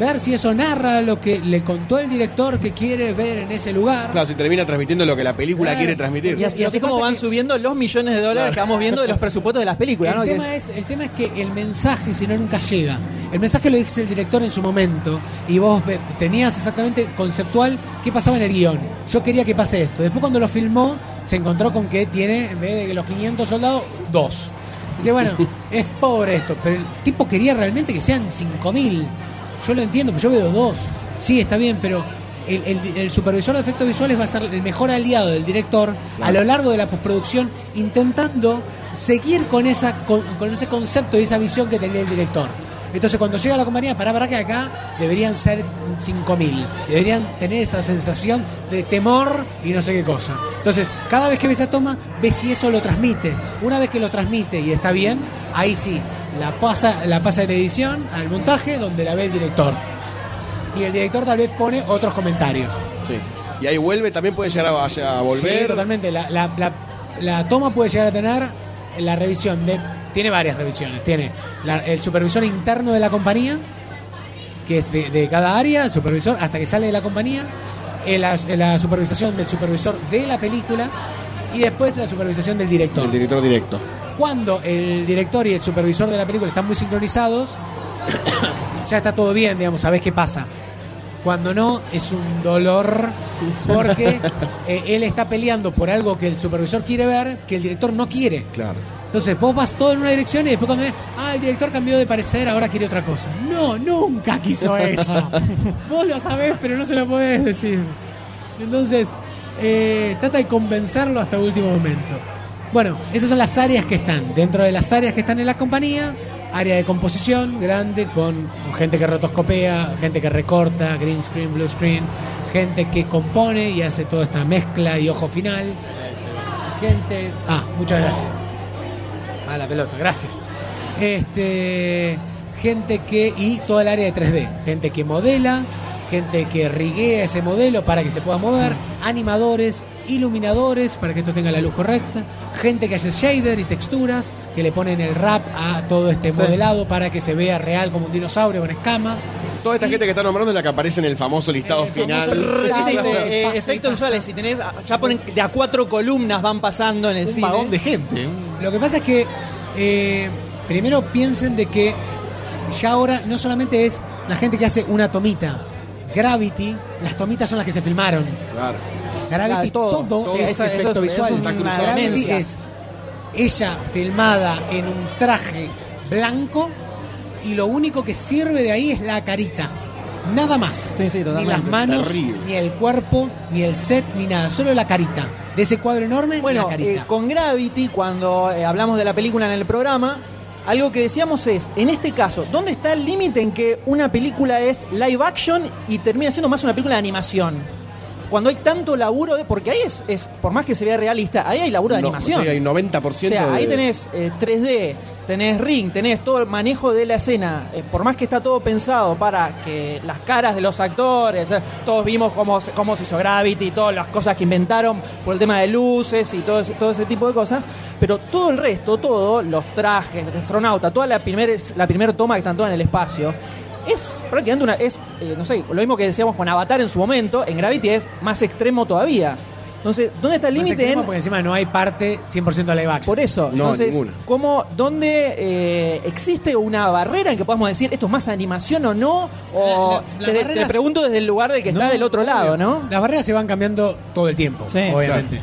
ver si eso narra lo que le contó el director que quiere ver en ese lugar. Claro, se termina transmitiendo lo que la película Claro. quiere transmitir. Y así, y como van que- subiendo los millones de dólares que vamos viendo de los presupuestos de las películas, El, ¿no? Que- tema es, el tema es que el mensaje, si no, nunca llega. El mensaje lo dice el director en su momento y vos tenías exactamente conceptual qué pasaba en el guion. Yo quería que pase esto. Después cuando lo filmó, se encontró con que tiene, en vez de que los 500 soldados, dos. Dice, bueno, [LAUGHS] es pobre esto, pero el tipo quería realmente que sean 5.000. Yo lo entiendo, pero yo veo dos. Sí, está bien, pero el, el- el supervisor de efectos visuales va a ser el mejor aliado del director a lo largo de la postproducción, intentando seguir con, esa, con, con ese concepto y esa visión que tenía el director. Entonces, cuando llega la compañía, para para que acá deberían ser 5.000. Deberían tener esta sensación de temor y no sé qué cosa. Entonces, cada vez que ve esa toma, ve si eso lo transmite. Una vez que lo transmite y está bien, ahí sí, la pasa, la pasa en edición, al montaje, donde la ve el director. Y el director tal vez pone otros comentarios. Sí. Y ahí vuelve, también puede llegar a, a volver. Sí, totalmente. La, la- la- la toma puede llegar a tener la revisión de. Tiene varias revisiones. Tiene la- el supervisor interno de la compañía, que es de, de cada área, el supervisor, hasta que sale de la compañía. eh, La, la supervisación del supervisor de la película. Y después la supervisación del director. El director directo. Cuando el director y el supervisor de la película están muy sincronizados, [COUGHS] ya está todo bien, digamos, sabés qué pasa. Cuando no, es un dolor porque eh, él está peleando por algo que el supervisor quiere ver, que el director no quiere. Claro. Entonces vos vas todo en una dirección y después cuando ves, ah, el director cambió de parecer, ahora quiere otra cosa. No, nunca quiso [LAUGHS] eso. vos lo sabés, pero no se lo podés decir. Entonces, eh, trata de convencerlo hasta el último momento. Bueno, esas son las áreas que están. Dentro de las áreas que están en la compañía, área de composición grande con gente que rotoscopea, gente que recorta, green screen, blue screen, gente que compone y hace toda esta mezcla y ojo final. Gente. Ah, muchas gracias. A la pelota, gracias. Este, gente que y toda el área de 3D, gente que modela, gente que riguea ese modelo para que se pueda mover, animadores, iluminadores para que esto tenga la luz correcta, gente que hace shader y texturas, que le ponen el rap a todo este modelado para que se vea real como un dinosaurio con escamas. Toda esta Y- gente que está nombrando es la que aparece en el famoso listado El famoso final. listado. Repite, Claro. eh, efectos pasa. visuales, si tenés, ya ponen de a cuatro columnas van pasando en el Un cine. vagón de gente. un- Lo que pasa es que eh, primero piensen de que ya ahora no solamente es la gente que hace una tomita. Gravity, las tomitas son las que se filmaron. Claro. Gravity, Claro, todo, todo, todo. es efecto es- visual. es una Gravity es ella filmada en un traje blanco y lo único que sirve de ahí es la carita. Nada más. Sí, sí, ni las manos, Terrible. ni el cuerpo, ni el set, ni nada. Solo la carita. De ese cuadro enorme, Bueno, la carita. eh, con Gravity, cuando eh, hablamos de la película en el programa, algo que decíamos es, en este caso, ¿dónde está el límite en que una película es live action y termina siendo más una película de animación? Cuando hay tanto laburo de... Porque ahí es, es por más que se vea realista, ahí hay laburo de No, animación. sí, hay 90% O sea, ahí tenés eh, 3D, tenés ring, tenés todo el manejo de la escena. Eh, por más que está todo pensado para que las caras de los actores, eh, todos vimos cómo, cómo se hizo Gravity, todas las cosas que inventaron por el tema de luces y todo ese, todo ese tipo de cosas. Pero todo el resto, todo, los trajes de astronauta, toda la primera la primer toma que están todas en el espacio, es prácticamente una. es eh, No sé, lo mismo que decíamos con Avatar en su momento, en Gravity es más extremo todavía. Entonces, ¿dónde está el límite en porque encima no hay parte 100% live action. por eso, No, entonces, ninguna. ¿cómo, ¿dónde eh, existe una barrera en que podamos decir esto es más animación o no? O La- la- te, las barreras- te pregunto desde el lugar del que está No, del otro obvio. lado, ¿no? Las barreras se van cambiando todo el tiempo, Sí. obviamente.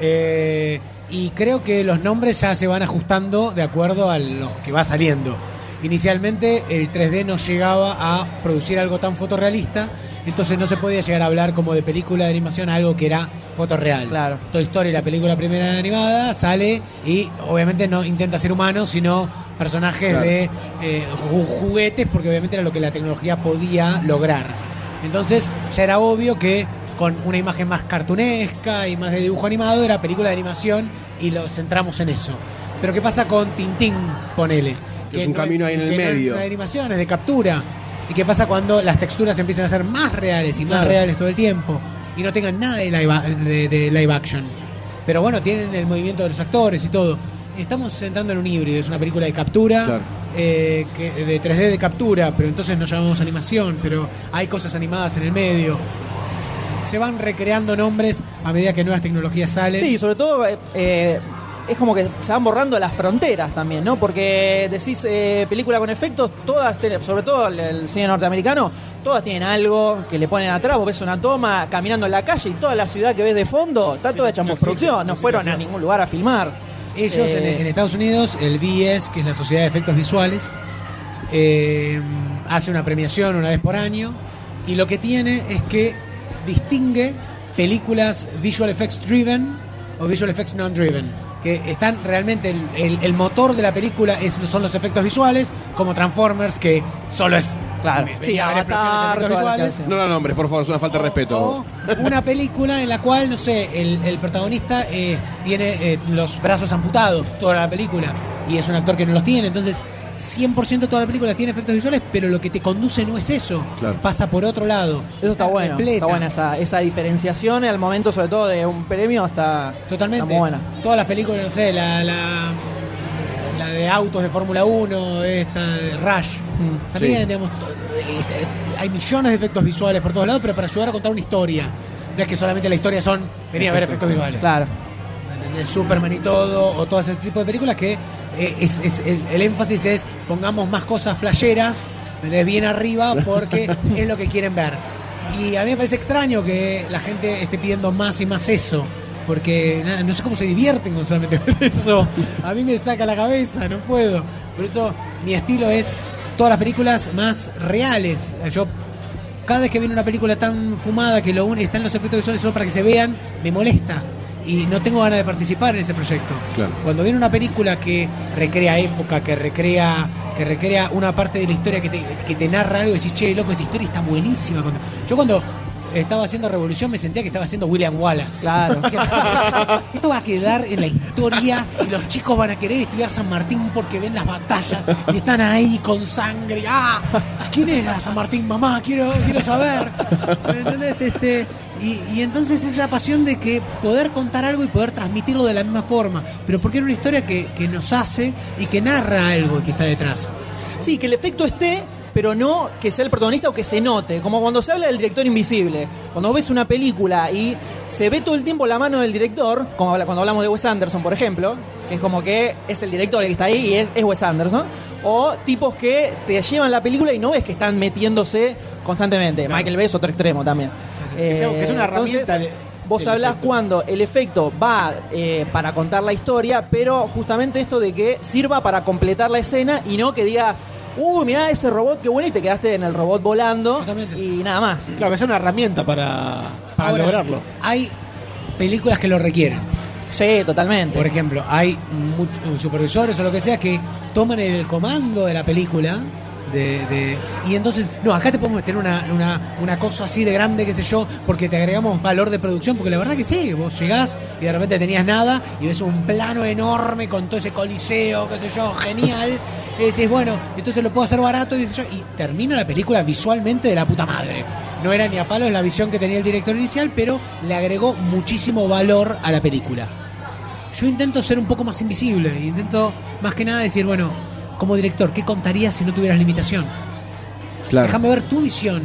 Eh, y creo que los nombres ya se van ajustando de acuerdo a los que va saliendo. Inicialmente el 3D no llegaba a producir algo tan fotorrealista, entonces no se podía llegar a hablar como de película de animación a algo que era fotorreal. Claro. Toy Story, la película primera animada, sale y obviamente no intenta ser humano, sino personajes Claro. de eh, ju- juguetes, porque obviamente era lo que la tecnología podía lograr. Entonces ya era obvio que con una imagen más cartunesca y más de dibujo animado era película de animación y lo centramos en eso. Pero ¿qué pasa con Tintín, ponele? Que es un camino ahí en el que no es medio. de animación, es de captura. ¿Y qué pasa cuando las texturas empiezan a ser más reales y más Claro. reales todo el tiempo? Y no tengan nada de live, de live action. Pero bueno, tienen el movimiento de los actores y todo. Estamos entrando en un híbrido, es una película de captura, Claro. eh, que, de 3D de captura, pero entonces no llamamos animación, pero hay cosas animadas en el medio. Se van recreando nombres a medida que nuevas tecnologías salen. Sí, sobre todo eh, eh, es como que se van borrando las fronteras también, ¿no? Porque decís eh, película con efectos, todas, tienen- sobre todo el, cine norteamericano, todas tienen algo que le ponen atrás. Vos ves una toma caminando en la calle y toda la ciudad que ves de fondo está toda hecha en no postproducción, no fueron a ningún lugar a filmar. Ellos en, Eh, en Estados Unidos, el VS, que es la Sociedad de Efectos Visuales, eh, hace una premiación una vez por año y lo que tiene es que distingue películas visual effects driven o visual effects non driven que están realmente el, el- el motor de la película es, son los efectos visuales como Transformers que solo es Claro, sí, Avatar, efectos visuales. No la nombres, por favor, es una falta de respeto. o una película en la cual, no sé, el, el protagonista eh, tiene eh, los brazos amputados toda la película y es un actor que no los tiene. Entonces, 100% toda la película tiene efectos visuales, pero lo que te conduce no es eso. Claro. Pasa por otro lado. Eso está bueno, repleta. está buena esa, esa diferenciación al momento sobre todo de un premio está, Totalmente. está muy buena. Todas las películas, no sé, la, la, la de autos de Fórmula 1, esta de Rush. También, Sí. digamos, este, hay millones de efectos visuales por todos lados, pero para ayudar a contar una historia. No es que solamente la historia son, venía a ver efectos visuales. Claro. ¿Entendés? Superman y todo, o todo ese tipo de películas que eh, es, es- el, el énfasis es pongamos más cosas flasheras, bien arriba, porque [LAUGHS] es lo que quieren ver. Y a mí me parece extraño que la gente esté pidiendo más y más eso. Porque nada, no sé cómo se divierten con solamente [LAUGHS] eso. A mí me saca la cabeza, no puedo. Por eso mi estilo es todas las películas más reales. Yo cada vez que viene una película tan fumada que lo une, están los efectos visuales solo para que se vean, me molesta. Y no tengo ganas de participar en ese proyecto. Claro. Cuando viene una película que recrea época, que recrea, que recrea una parte de la historia que te, que te narra algo y decís, che, loco, esta historia está buenísima. Yo cuando estaba haciendo Revolución me sentía que estaba haciendo William Wallace. Claro. [LAUGHS] Esto va a quedar en la historia y los chicos van a querer estudiar San Martín porque ven las batallas y están ahí con sangre. ¡Ah! ¿Quién era San Martín, mamá? Quiero, quiero saber. ¿Entendés? Este, y, y entonces esa pasión de que poder contar algo y poder transmitirlo de la misma forma, pero porque era una historia que, que nos hace y que narra algo que está detrás. Sí, que el efecto esté, pero no que sea el protagonista o que se note. Como cuando se habla del director invisible. Cuando ves una película y se ve todo el tiempo la mano del director, como cuando hablamos de Wes Anderson, por ejemplo, que es como que es el director el que está ahí y es, es Wes Anderson. O tipos que te llevan la película y no ves que están metiéndose constantemente. Michael Bay es otro extremo también. Que sea- que es una entonces, herramienta de- Vos hablás efecto. cuando el efecto va eh, para contar la historia, pero justamente esto de que sirva para completar la escena y no que digas, uy, mirá ese robot, qué bueno, y te quedaste en el robot volando y nada más. Claro, que es una herramienta para, para Ahora, lograrlo. Hay películas que lo requieren. Sí, totalmente. Por ejemplo, hay much- supervisores o lo que sea que toman el comando de la película de, de- y entonces, no, acá te podemos meter una, una, una cosa así de grande, qué sé yo, porque te agregamos valor de producción, porque la verdad que sí, vos llegás y de repente tenías nada y ves un plano enorme con todo ese coliseo, qué sé yo, genial, y decís, bueno, entonces lo puedo hacer barato y, y termina la película visualmente de la puta madre. No era ni a palos la visión que tenía el director inicial, pero le agregó muchísimo valor a la película yo intento ser un poco más invisible, intento más que nada decir, bueno, como director, ¿qué contarías si no tuvieras limitación? Claro. Déjame ver tu visión.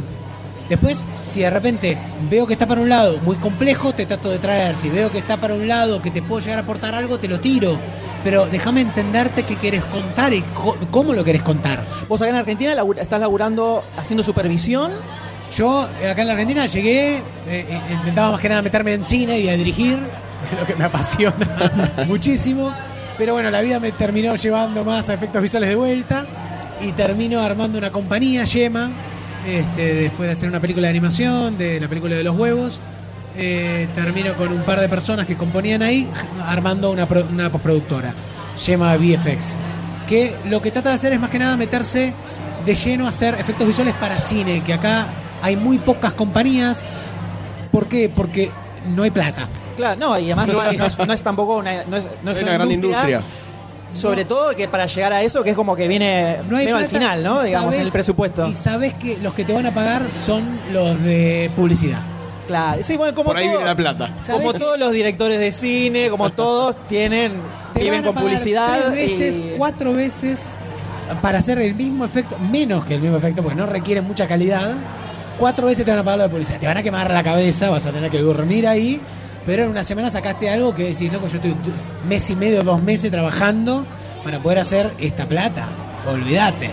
Después, si de repente veo que está para un lado muy complejo, te trato de traer. Si veo que está para un lado que te puedo llegar a aportar algo, te lo tiro. Pero déjame entenderte qué quieres contar y cómo lo querés contar. Vos acá en Argentina estás laburando haciendo supervisión. Yo eh, acá en la Argentina llegué, eh, eh, intentaba más que nada meterme en cine y a dirigir, [LAUGHS] lo que me apasiona [LAUGHS] muchísimo. Pero bueno, la vida me terminó llevando más a efectos visuales de vuelta. y termino armando una compañía, Yema, este, después de hacer una película de animación, de la película de los huevos. Eh, termino con un par de personas que componían ahí, armando una, pro- una postproductora, Yema VFX. Que lo que trata de hacer es más que nada meterse de lleno a hacer efectos visuales para cine, que acá hay muy pocas compañías. ¿Por qué? Porque no hay plata. Claro, no, y además no, es- no es, no es tampoco una, no es, no es Es una gran industria. Sobre todo que para llegar a eso, que es como que viene No hay medio al final, ¿no? y Digamos, en el presupuesto. Y sabes que los que te van a pagar son los de publicidad. Claro, sí, bueno, como Por ahí todo- viene la plata. ¿Sabes Como que- todos los directores de cine, como [LAUGHS] todos tienen, Te viven van a con pagar publicidad. Tres veces, y- cuatro veces para hacer el mismo efecto, menos que el mismo efecto, porque no requiere mucha calidad. Cuatro veces te van a pagar lo de publicidad. Te van a quemar la cabeza, vas a tener que dormir ahí. Pero en una semana sacaste algo que decís, loco, yo estoy un mes y medio, dos meses trabajando para poder hacer esta plata. Olvídate.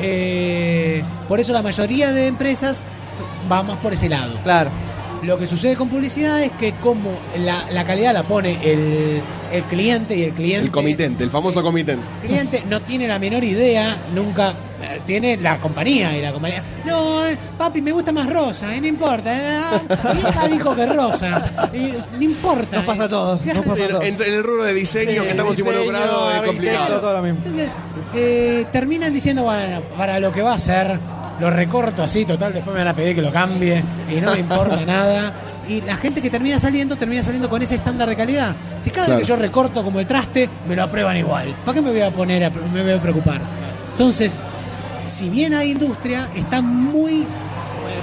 Eh, por eso la mayoría de empresas va más por ese lado. Claro. Lo que sucede con publicidad es que como la, la calidad la pone el, el cliente y el cliente... El comitente, el famoso comitente. El [LAUGHS] cliente no tiene la menor idea, nunca eh, tiene la compañía y la compañía. No, eh, papi, me gusta más rosa, y no importa. eh, ah, mi hija dijo que rosa, y no importa. Nos pasa a todos, nos pasa a En, todos. en el rubro de diseño que estamos Diseño, involucrados es complicado. todo lo mismo. Entonces, eh, terminan diciendo, bueno, para lo que va a ser, lo recorto así, total, después me van a pedir que lo cambie y no me importa nada. Y la gente que termina saliendo, termina saliendo con ese estándar de calidad. Si cada Claro. vez que yo recorto como el traste, me lo aprueban igual. ¿Para qué me voy a poner, a, me voy a preocupar? Entonces, si bien hay industria, está muy eh,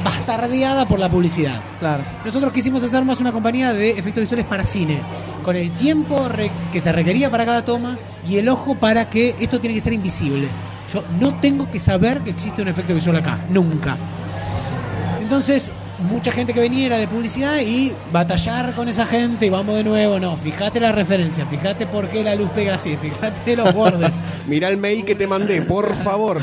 bastardeada por la publicidad. Claro. Nosotros quisimos hacer más una compañía de efectos visuales para cine, con el tiempo re- que se requería para cada toma y el ojo para que esto tiene que ser invisible. Yo no tengo que saber que existe un efecto visual acá, nunca. Entonces, mucha gente que venía era de publicidad y batallar con esa gente y vamos de nuevo, no, fíjate la referencia, fíjate por qué la luz pega así, [LAUGHS] fíjate los bordes. [LAUGHS] Mirá el mail que te mandé, por favor.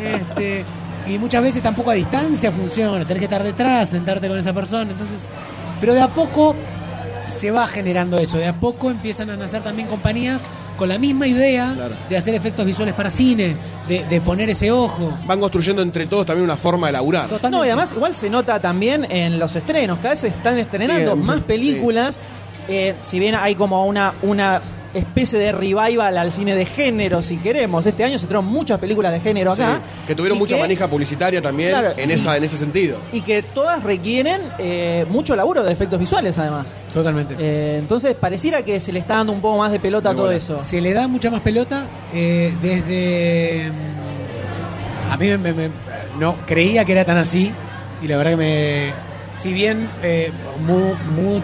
Este, y muchas veces tampoco a distancia funciona, tenés que estar detrás, sentarte con esa persona, entonces, pero de a poco se va generando eso, de a poco empiezan a nacer también compañías con la misma idea Claro. de hacer efectos visuales para cine, de, de poner ese ojo. Van construyendo entre todos también una forma de laburar. Totalmente. No, y además igual se nota también en los estrenos. Cada vez se están estrenando Sí, más sí. películas. Eh, si bien hay como una, una especie de revival al cine de género, si queremos. Este año se estrenaron muchas películas de género Sí, acá. que tuvieron mucha que- manija publicitaria también Claro. en, esa, en ese sentido. Y que todas requieren eh, mucho laburo de efectos visuales, además. Totalmente. Eh, entonces, pareciera que se le está dando un poco más de pelota a todo eso. Se le da mucha más pelota eh, desde... mm, A mí me, me- me- no creía que era tan así y la verdad que me... Si bien eh, mu- mu-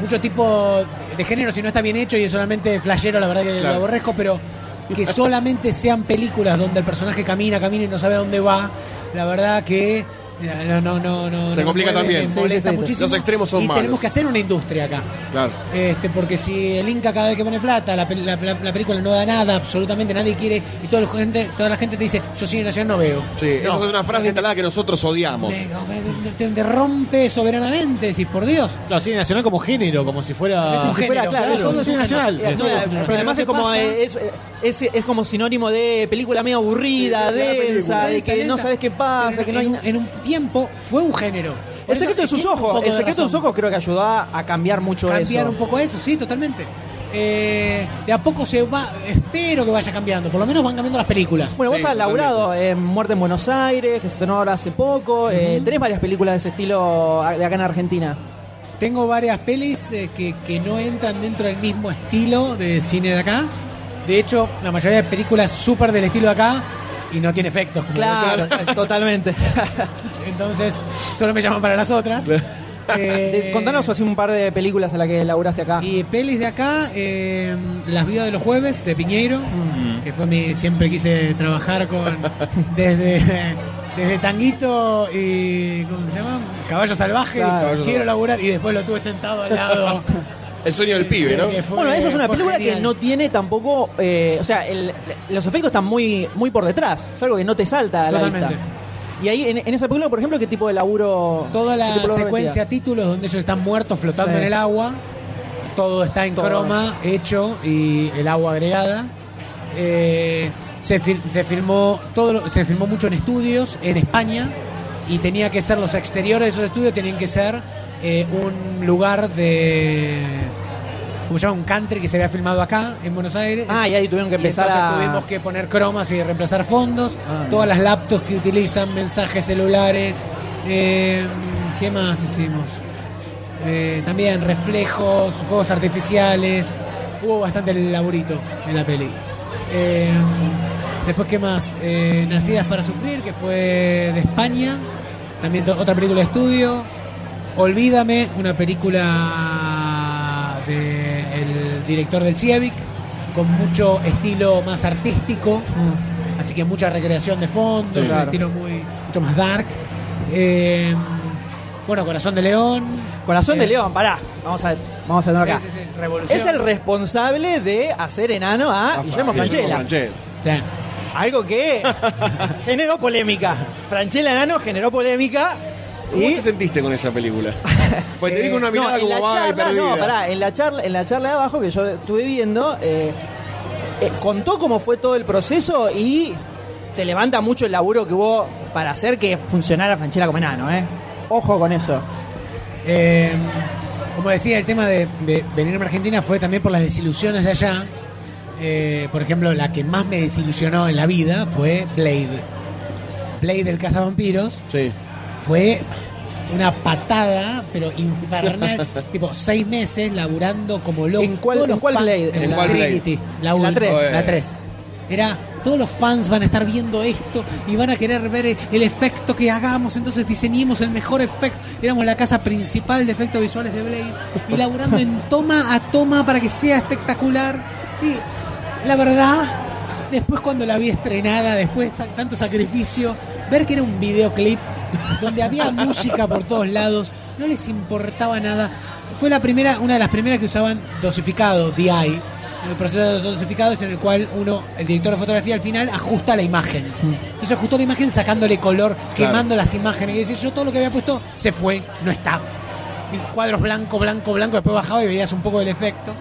mucho tipo de género, si no está bien hecho y es solamente flashero, la verdad que lo aborrezco, pero que [LAUGHS] solamente sean películas donde el personaje camina, camina y no sabe a dónde va, la verdad que... No, no, no, no, Se no complica también. molesta sí, sí. muchísimo. Los extremos son y malos. tenemos que hacer una industria acá. Claro. Este, porque si el Inca cada vez que pone plata, la, la- la- la película no da nada, absolutamente nadie quiere, y toda la gente, toda la gente te dice, yo cine nacional no veo. Sí, esa No. es una frase instalada que nosotros odiamos. Te, te rompe soberanamente, decís, por Dios. Claro, cine nacional como género, como si fuera. Es un fuera, género, claro, claro, es cine nacional. Eh, eh, pero además es como, eh, es, es, es como sinónimo de película medio aburrida, densa, de que no sabes qué pasa, Pero que no hay en, na- en un tiempo fue un género. Por El secreto de sus ojos, el secreto de sus ojos creo que ayudó a, cambiar mucho cambiar eso. un poco eso, sí, totalmente. Eh, de a poco se va, espero que vaya cambiando, por lo menos van cambiando las películas. Bueno, Sí, vos has laburado en Muerte en Buenos Aires, que se estrenó ahora hace poco. eh, tenés varias películas de ese estilo de acá en Argentina. Tengo varias pelis eh, que, que no entran dentro del mismo estilo de cine de acá. De hecho, la mayoría de películas súper del estilo de acá y no tiene efectos. Como Claro, [LAUGHS] totalmente. [LAUGHS] Entonces, solo me llaman para las otras. [LAUGHS] Eh, Contanos así un par de películas a las que laburaste acá. Y pelis de acá, eh, Las vidas de los jueves, de Piñeiro, Mm. que fue mi. Siempre quise trabajar con. Desde. Desde Tanguito y. ¿Cómo se llama? Caballo Salvaje. Claro. Quiero laburar y después lo tuve sentado al lado. El sueño del pibe, ¿no? Bueno, esa es una película que no tiene tampoco, eh, o sea, el- los efectos están muy, muy por detrás. Es algo que no te salta a la Totalmente. vista. Y ahí, en, en esa película, por ejemplo, ¿qué tipo de laburo? Toda la laburo secuencia títulos donde ellos están muertos flotando Sí. en el agua. Todo está en Todo. croma, hecho y el agua agregada. Eh, se, fil- se filmó todo lo- se filmó mucho en estudios en España y tenía que ser los exteriores de esos estudios tenían que ser eh, un lugar de ¿cómo se llama? un country que se había filmado acá en Buenos Aires Ah, y ahí tuvieron que empezar a... tuvimos que poner cromas y reemplazar fondos Ah, todas las laptops que utilizan mensajes celulares eh, ¿qué más hicimos? Eh, también reflejos, fuegos artificiales. Hubo bastante laburito en la peli. Eh, después, ¿qué más? Nacidas para Sufrir, que fue de España. También otra película de estudio. Olvídame, una película del director del Ciavic, con mucho estilo más artístico. Mm. Así que mucha recreación de fondo, Sí, es un estilo muy mucho más dark. Eh, bueno, Corazón de León. Corazón Eh, de León, pará. Vamos a ver, vamos a ver Sí, acá. sí, sí, Revolución. Es el responsable de hacer enano a Ah, Guillermo Franchella. Franchella. Sí. Algo que [LAUGHS] generó polémica. Franchella Enano generó polémica. ¿Cómo te sentiste con esa película? Pues te vi con una mirada no, en como y perdida. No, pará, en la charla, en la charla de abajo que yo estuve viendo, eh, eh, contó cómo fue todo el proceso y te levanta mucho el laburo que hubo para hacer que funcionara Franchella como enano, ¿eh? Ojo con eso. Eh, como decía, el tema de, de venirme a Argentina fue también por las desilusiones de allá. Eh, por ejemplo, la que más me desilusionó en la vida fue Blade. Blade del Cazavampiros Sí. Fue una patada, pero infernal. [LAUGHS] tipo, seis meses laburando como loco. ¿En cuál- en fans- Blade? En, ¿En la cuál? Trinity. La, En la ul- tres. La 3. Era, todos los fans van a estar viendo esto y van a querer ver el, el efecto que hagamos, entonces diseñemos el mejor efecto. Éramos la casa principal de efectos visuales de Blade y [LAUGHS] laburando en toma a toma para que sea espectacular. Y la verdad, después cuando la vi estrenada, después de tanto sacrificio, ver que era un videoclip donde había música por todos lados, no les importaba nada. Fue la primera, una de las primeras que usaban dosificado, DI. El proceso de dosificado es en el cual uno, el director de fotografía al final ajusta la imagen. Entonces ajustó la imagen sacándole color, quemando las imágenes. Y decir, yo todo lo que había puesto se fue, no está. Y cuadros blanco, blanco, blanco, después bajaba y veías un poco del efecto.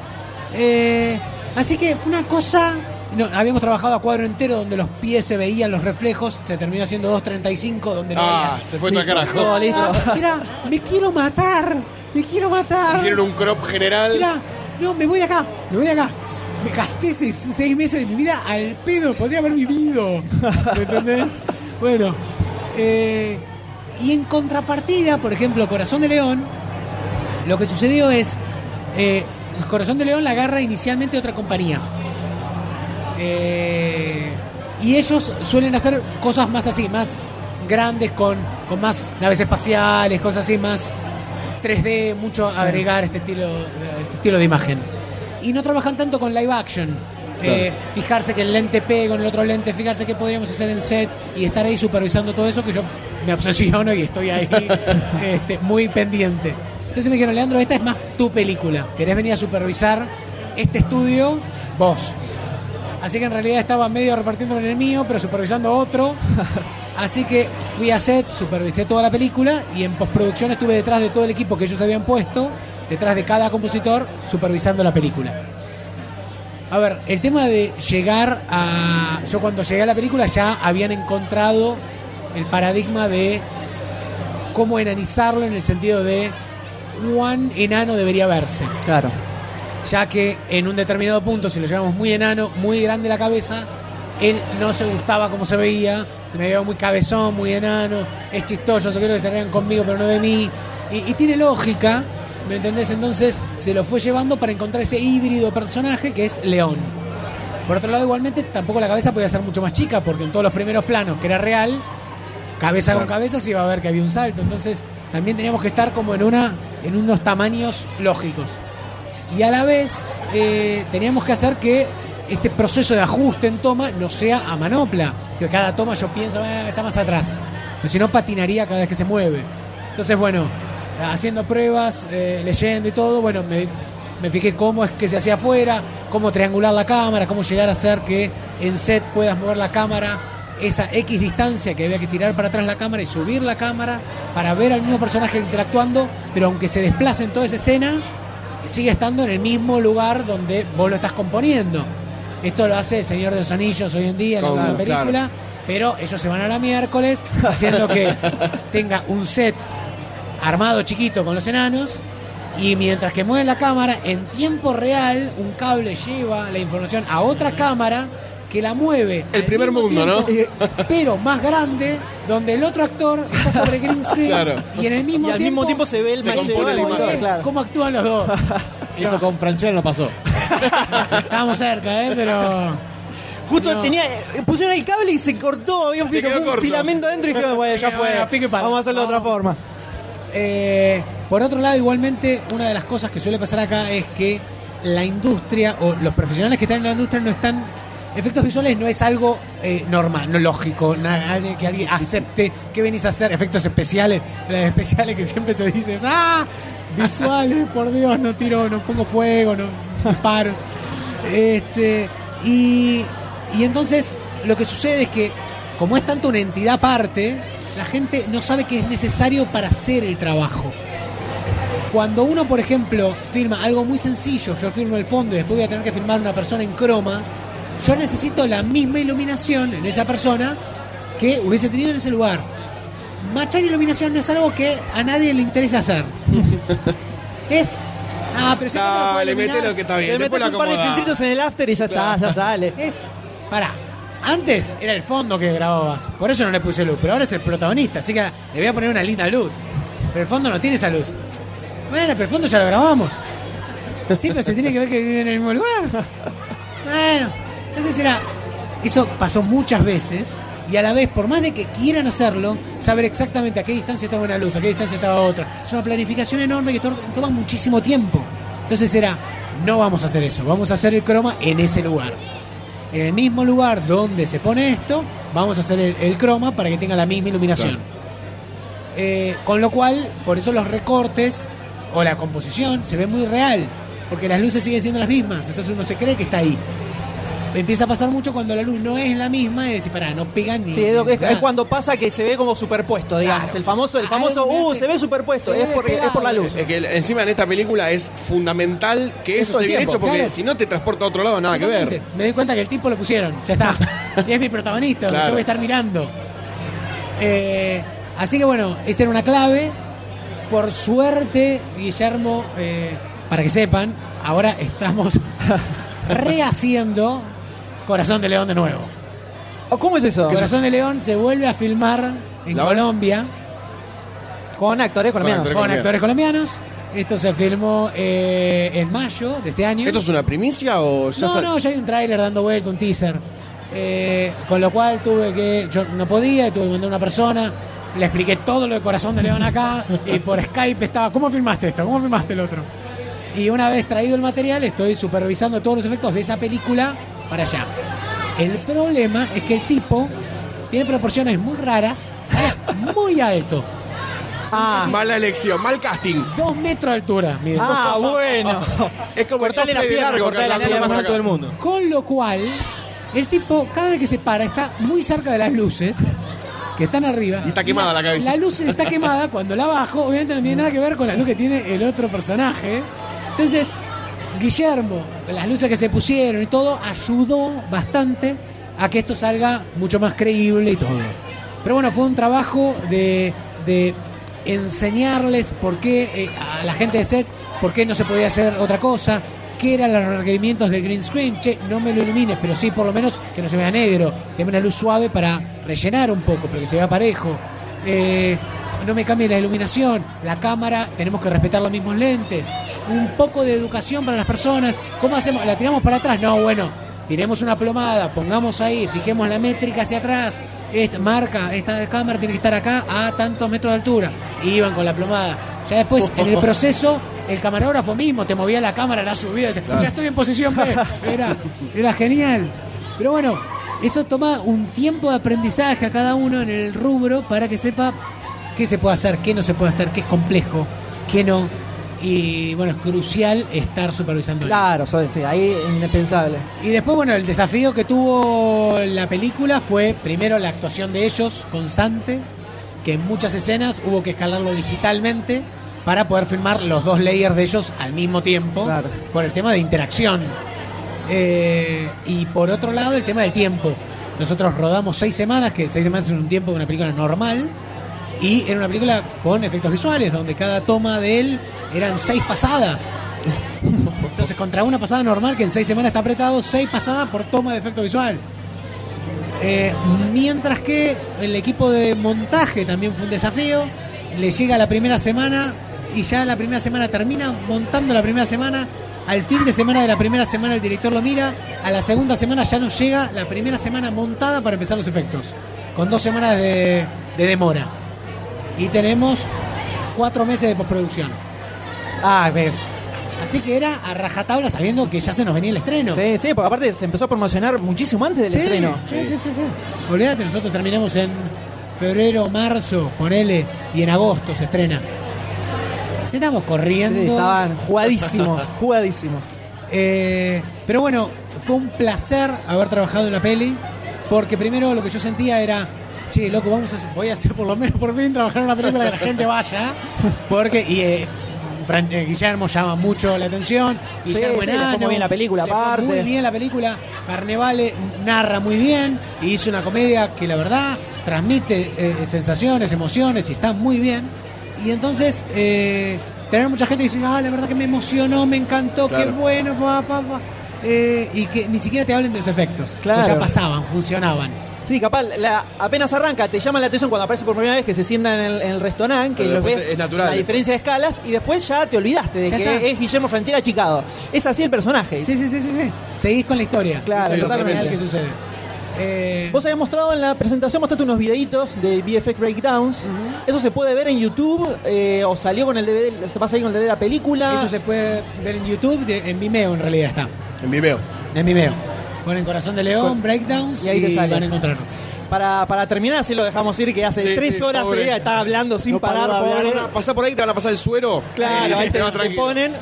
Eh, así que fue una cosa. No, habíamos trabajado a cuadro entero donde los pies se veían los reflejos, se terminó haciendo 2.35 donde no Ah, veías. se fue todo al carajo. Todo listo. Ah, [LAUGHS] Mira, me quiero matar, me quiero matar. Hicieron un crop general. Mira, no, me voy de acá, me voy de acá. Me gasté seis, seis meses de mi vida al pedo, podría haber vivido. ¿Me entendés? Bueno, eh, y en contrapartida, por ejemplo, Corazón de León, lo que sucedió es, eh, Corazón de León la agarra inicialmente otra compañía. Eh, y ellos suelen hacer cosas más así, más grandes, con, con más naves espaciales, cosas así, más 3D, mucho agregar este estilo, este estilo de imagen. Y no trabajan tanto con live action. Eh, fijarse que el lente pegue con el otro lente, fijarse qué podríamos hacer en set y estar ahí supervisando todo eso que yo me obsesiono y estoy ahí [LAUGHS] este, muy pendiente. Entonces me dijeron, Leandro, esta es más tu película. ¿Querés venir a supervisar este estudio? Vos. Así que en realidad estaba medio repartiendo en el mío, pero supervisando otro. [LAUGHS] Así que fui a set, supervisé toda la película y en postproducción estuve detrás de todo el equipo que ellos habían puesto, detrás de cada compositor, supervisando la película. A ver, el tema de llegar a... Yo cuando llegué a la película ya habían encontrado el paradigma de cómo enanizarlo en el sentido de cuán enano debería verse Claro. Ya que en un determinado punto, si lo llevamos muy enano, muy grande la cabeza, él no se gustaba como se veía, se me veía muy cabezón, muy enano, es chistoso, yo quiero que se rían conmigo, pero no de mí. Y, y tiene lógica, ¿me entendés? Entonces se lo fue llevando para encontrar ese híbrido personaje que es León. Por otro lado, igualmente, tampoco la cabeza podía ser mucho más chica, porque en todos los primeros planos, que era real, cabeza con cabeza se iba a ver que había un salto. Entonces, también teníamos que estar como en una en unos tamaños lógicos. Y a la vez, eh, teníamos que hacer que este proceso de ajuste en toma no sea a manopla. Que cada toma yo pienso, "Ah, está más atrás. Si no, patinaría cada vez que se mueve. Entonces, bueno, haciendo pruebas, eh, leyendo y todo, bueno, me, me fijé cómo es que se hacía afuera, cómo triangular la cámara, cómo llegar a hacer que en set puedas mover la cámara esa X distancia que había que tirar para atrás la cámara y subir la cámara para ver al mismo personaje interactuando, pero aunque se desplace en toda esa escena, sigue estando en el mismo lugar donde vos lo estás componiendo. Esto lo hace el Señor de los Anillos hoy en día en la película, claro. pero ellos se van a la miércoles haciendo que [LAUGHS] tenga un set armado chiquito con los enanos y mientras que mueve la cámara, en tiempo real, un cable lleva la información a otra cámara que la mueve. El primer mundo, tiempo, [LAUGHS] Pero más grande, donde el otro actor está sobre green screen Claro. y en el mismo Y al tiempo mismo tiempo se ve el Se compone la imagen. claro. cómo actúan los dos. [LAUGHS] Eso con Franchella no pasó. [LAUGHS] Estábamos cerca, ¿eh? Pero. Justo No. tenía, eh, pusieron el cable y se cortó, había un, Te filo- quedó un corto. filamento adentro y dijeron, bueno, ya [LAUGHS] Bueno, fue, pique y pala. vamos a hacerlo de otra forma. Eh, por otro lado, igualmente, una de las cosas que suele pasar acá es que la industria o los profesionales que están en la industria no están. Efectos visuales no es algo eh, normal, no lógico, na- que alguien acepte que venís a hacer efectos especiales, las especiales que siempre se dice, ¡ah! Visuales, [LAUGHS] por Dios, no tiro, no pongo fuego, no disparos. Este, y, y entonces lo que sucede es que, como es tanto una entidad aparte, la gente no sabe que es necesario para hacer el trabajo. Cuando uno, por ejemplo, firma algo muy sencillo, yo firmo el fondo y después voy a tener que firmar una persona en croma, yo necesito la misma iluminación en esa persona que hubiese tenido en ese lugar. Machar iluminación no es algo que a nadie le interesa hacer. [LAUGHS] es. Ah, pero si acá te lo puedo Dale, iluminar. mete lo que está bien. Le metes un par de filtritos en el after y ya está, ya sale. [LAUGHS] Es. Pará. Antes era el fondo que grababas. Por eso no le puse luz. Pero ahora es el protagonista. Así que le voy a poner una linda luz. Pero el fondo no tiene esa luz. Bueno, pero el fondo ya lo grabamos. Sí, pero se tiene que ver que vive en el mismo lugar. [LAUGHS] Bueno. Entonces era. Eso pasó muchas veces. Y a la vez, por más de que quieran hacerlo, saber exactamente a qué distancia estaba una luz, a qué distancia estaba otra. Es una planificación enorme que to- toma muchísimo tiempo. Entonces era, no vamos a hacer eso, vamos a hacer el croma en ese lugar. En el mismo lugar donde se pone esto, vamos a hacer el, el croma para que tenga la misma iluminación. Eh, con lo cual, por eso los recortes o la composición se ve muy real, porque las luces siguen siendo las mismas, entonces uno se cree que está ahí. Empieza a pasar mucho cuando la luz no es la misma y decir, pará, no pegan ni. Sí, es, ni es- nada". es cuando pasa que se ve como superpuesto, digamos. Claro. El famoso, el famoso, uh, hace- se ve superpuesto, se ve es por, es por la luz. despegado. Es que encima en esta película es fundamental que Es eso esté bien tiempo, hecho porque claro. si no te transporta a otro lado, nada que ver. Me doy cuenta que el tipo lo pusieron, ya está. [LAUGHS] y es mi protagonista, Claro. yo voy a estar mirando. Eh, así que bueno, esa era una clave. Por suerte, Guillermo, eh, para que sepan, ahora estamos [LAUGHS] rehaciendo Corazón de León de nuevo. Oh, ¿Cómo es eso? Corazón de León se vuelve a filmar en ¿La Colombia Con actores colombianos. actores. con actores colombianos. Esto se filmó eh, en mayo de este año. ¿Esto es una primicia o ya No, sal- no, ya hay un tráiler dando vuelta, un teaser. Eh, con lo cual tuve que. Yo no podía, tuve que mandar a una persona. Le expliqué todo lo de Corazón de León acá. [LAUGHS] Y por Skype estaba. ¿Cómo filmaste esto? ¿Cómo filmaste el otro? Y una vez traído el material, estoy supervisando todos los efectos de esa película para allá. El problema es que el tipo tiene proporciones muy raras, es muy alto. Ah, Mala elección, mal casting. Dos metros de altura. mide. ah, bueno. Es como Cortale el la pierna, largo cortale la pierna más alto del mundo. Con lo cual, el tipo, cada vez que se para, está muy cerca de las luces que están arriba. Y está quemada la cabeza. La luz está quemada cuando la bajo, obviamente no tiene nada que ver con la luz que tiene el otro personaje. Entonces, Guillermo, las luces que se pusieron y todo, ayudó bastante a que esto salga mucho más creíble y todo. Pero bueno, fue un trabajo de, enseñarles por qué eh, a la gente de set, por qué no se podía hacer otra cosa, qué eran los requerimientos del green screen. Che, no me lo ilumines, pero sí por lo menos que no se vea negro. Deme una luz suave para rellenar un poco, pero que se vea parejo. Eh, no me cambie la iluminación, la cámara, tenemos que respetar los mismos lentes, un poco de educación para las personas. ¿Cómo hacemos? ¿La tiramos para atrás? No, bueno, tiremos una plomada, pongamos ahí, fijemos la métrica hacia atrás. Esta marca, esta cámara tiene que estar acá a tantos metros de altura. Y iban con la plomada. Ya después, [LAUGHS] en el proceso, el camarógrafo mismo te movía la cámara, la subía, decía, ya estoy en posición B. Era, era genial. Pero bueno, eso toma un tiempo de aprendizaje a cada uno en el rubro para que sepa qué se puede hacer, qué no se puede hacer, qué es complejo, qué no. Y bueno, es crucial estar supervisando. Claro, so- sí, ahí es indispensable. Y después, bueno, el desafío que tuvo la película fue primero la actuación de ellos constante, que en muchas escenas hubo que escalarlo digitalmente para poder filmar los dos layers de ellos al mismo tiempo, Claro. por el tema de interacción. Eh, y por otro lado, el tema del tiempo. Nosotros rodamos seis semanas, que seis semanas es un tiempo de una película normal. Y era una película con efectos visuales, donde cada toma de él eran seis pasadas. Entonces, contra una pasada normal, que en seis semanas está apretado, seis pasadas por toma de efecto visual. Eh, mientras que el equipo de montaje también fue un desafío. Le llega la primera semana y ya la primera semana termina montando la primera semana. Al fin de semana de la primera semana el director lo mira. A la segunda semana ya nos llega la primera semana montada para empezar los efectos. Con dos semanas de, de demora. Y tenemos cuatro meses de postproducción. Ah, ve. Así que era a rajatabla sabiendo que ya se nos venía el estreno. Sí, sí, porque aparte se empezó a promocionar muchísimo antes del Sí, estreno. Sí, sí, sí, sí. Olvídate, nosotros terminamos en febrero, marzo, ponele, y en agosto se estrena. Sí, estamos corriendo. Sí, estaban jugadísimos, [LAUGHS] jugadísimos. Eh, pero bueno, fue un placer haber trabajado en la peli, porque primero lo que yo sentía era, che, loco, vamos a hacer- voy a hacer por lo menos por fin trabajar en una película que la gente vaya, porque y, eh, Fran- eh, Guillermo llama mucho la atención, Sí, Guillermo sí, le fue Enano, muy bien la película, aparte. muy bien la película, Carnevale narra muy bien y hizo una comedia que la verdad transmite eh, sensaciones, emociones y está muy bien. Y entonces, eh, tener mucha gente que dice, ah, la verdad que me emocionó, me encantó, Claro. qué bueno, pa, pa, pa". Eh, y que ni siquiera te hablen de los efectos. Claro. Pues ya pasaban, funcionaban. Sí, capaz, la, apenas arranca, te llama la atención cuando aparece por primera vez que se sientan en el, en el restaurante, que los ves es natural. la diferencia de escalas y después ya te olvidaste de Ya que está. es Guillermo Franchella achicado. Es así el personaje. Sí, sí, sí, sí, sí. Seguís con la historia. Claro, Eso es lo totalmente. que sucede. Eh, Vos habías mostrado en la presentación, mostraste unos videitos de VFX Breakdowns. Eso se puede ver en YouTube eh, o salió con el DVD, se pasa ahí con el DVD de la película. Eso se puede ver en YouTube, de- en Vimeo en realidad está. En Vimeo. En Vimeo. Ponen Corazón de León, Con- Breakdowns y ahí te sale. van a encontrarlo. Para, para terminar, así lo dejamos ir, que hace Sí, tres sí, horas pobre. está hablando sin No parar. pobre. Pasá por ahí, te van a pasar el suero. Claro, ahí [LAUGHS] te, te ponen.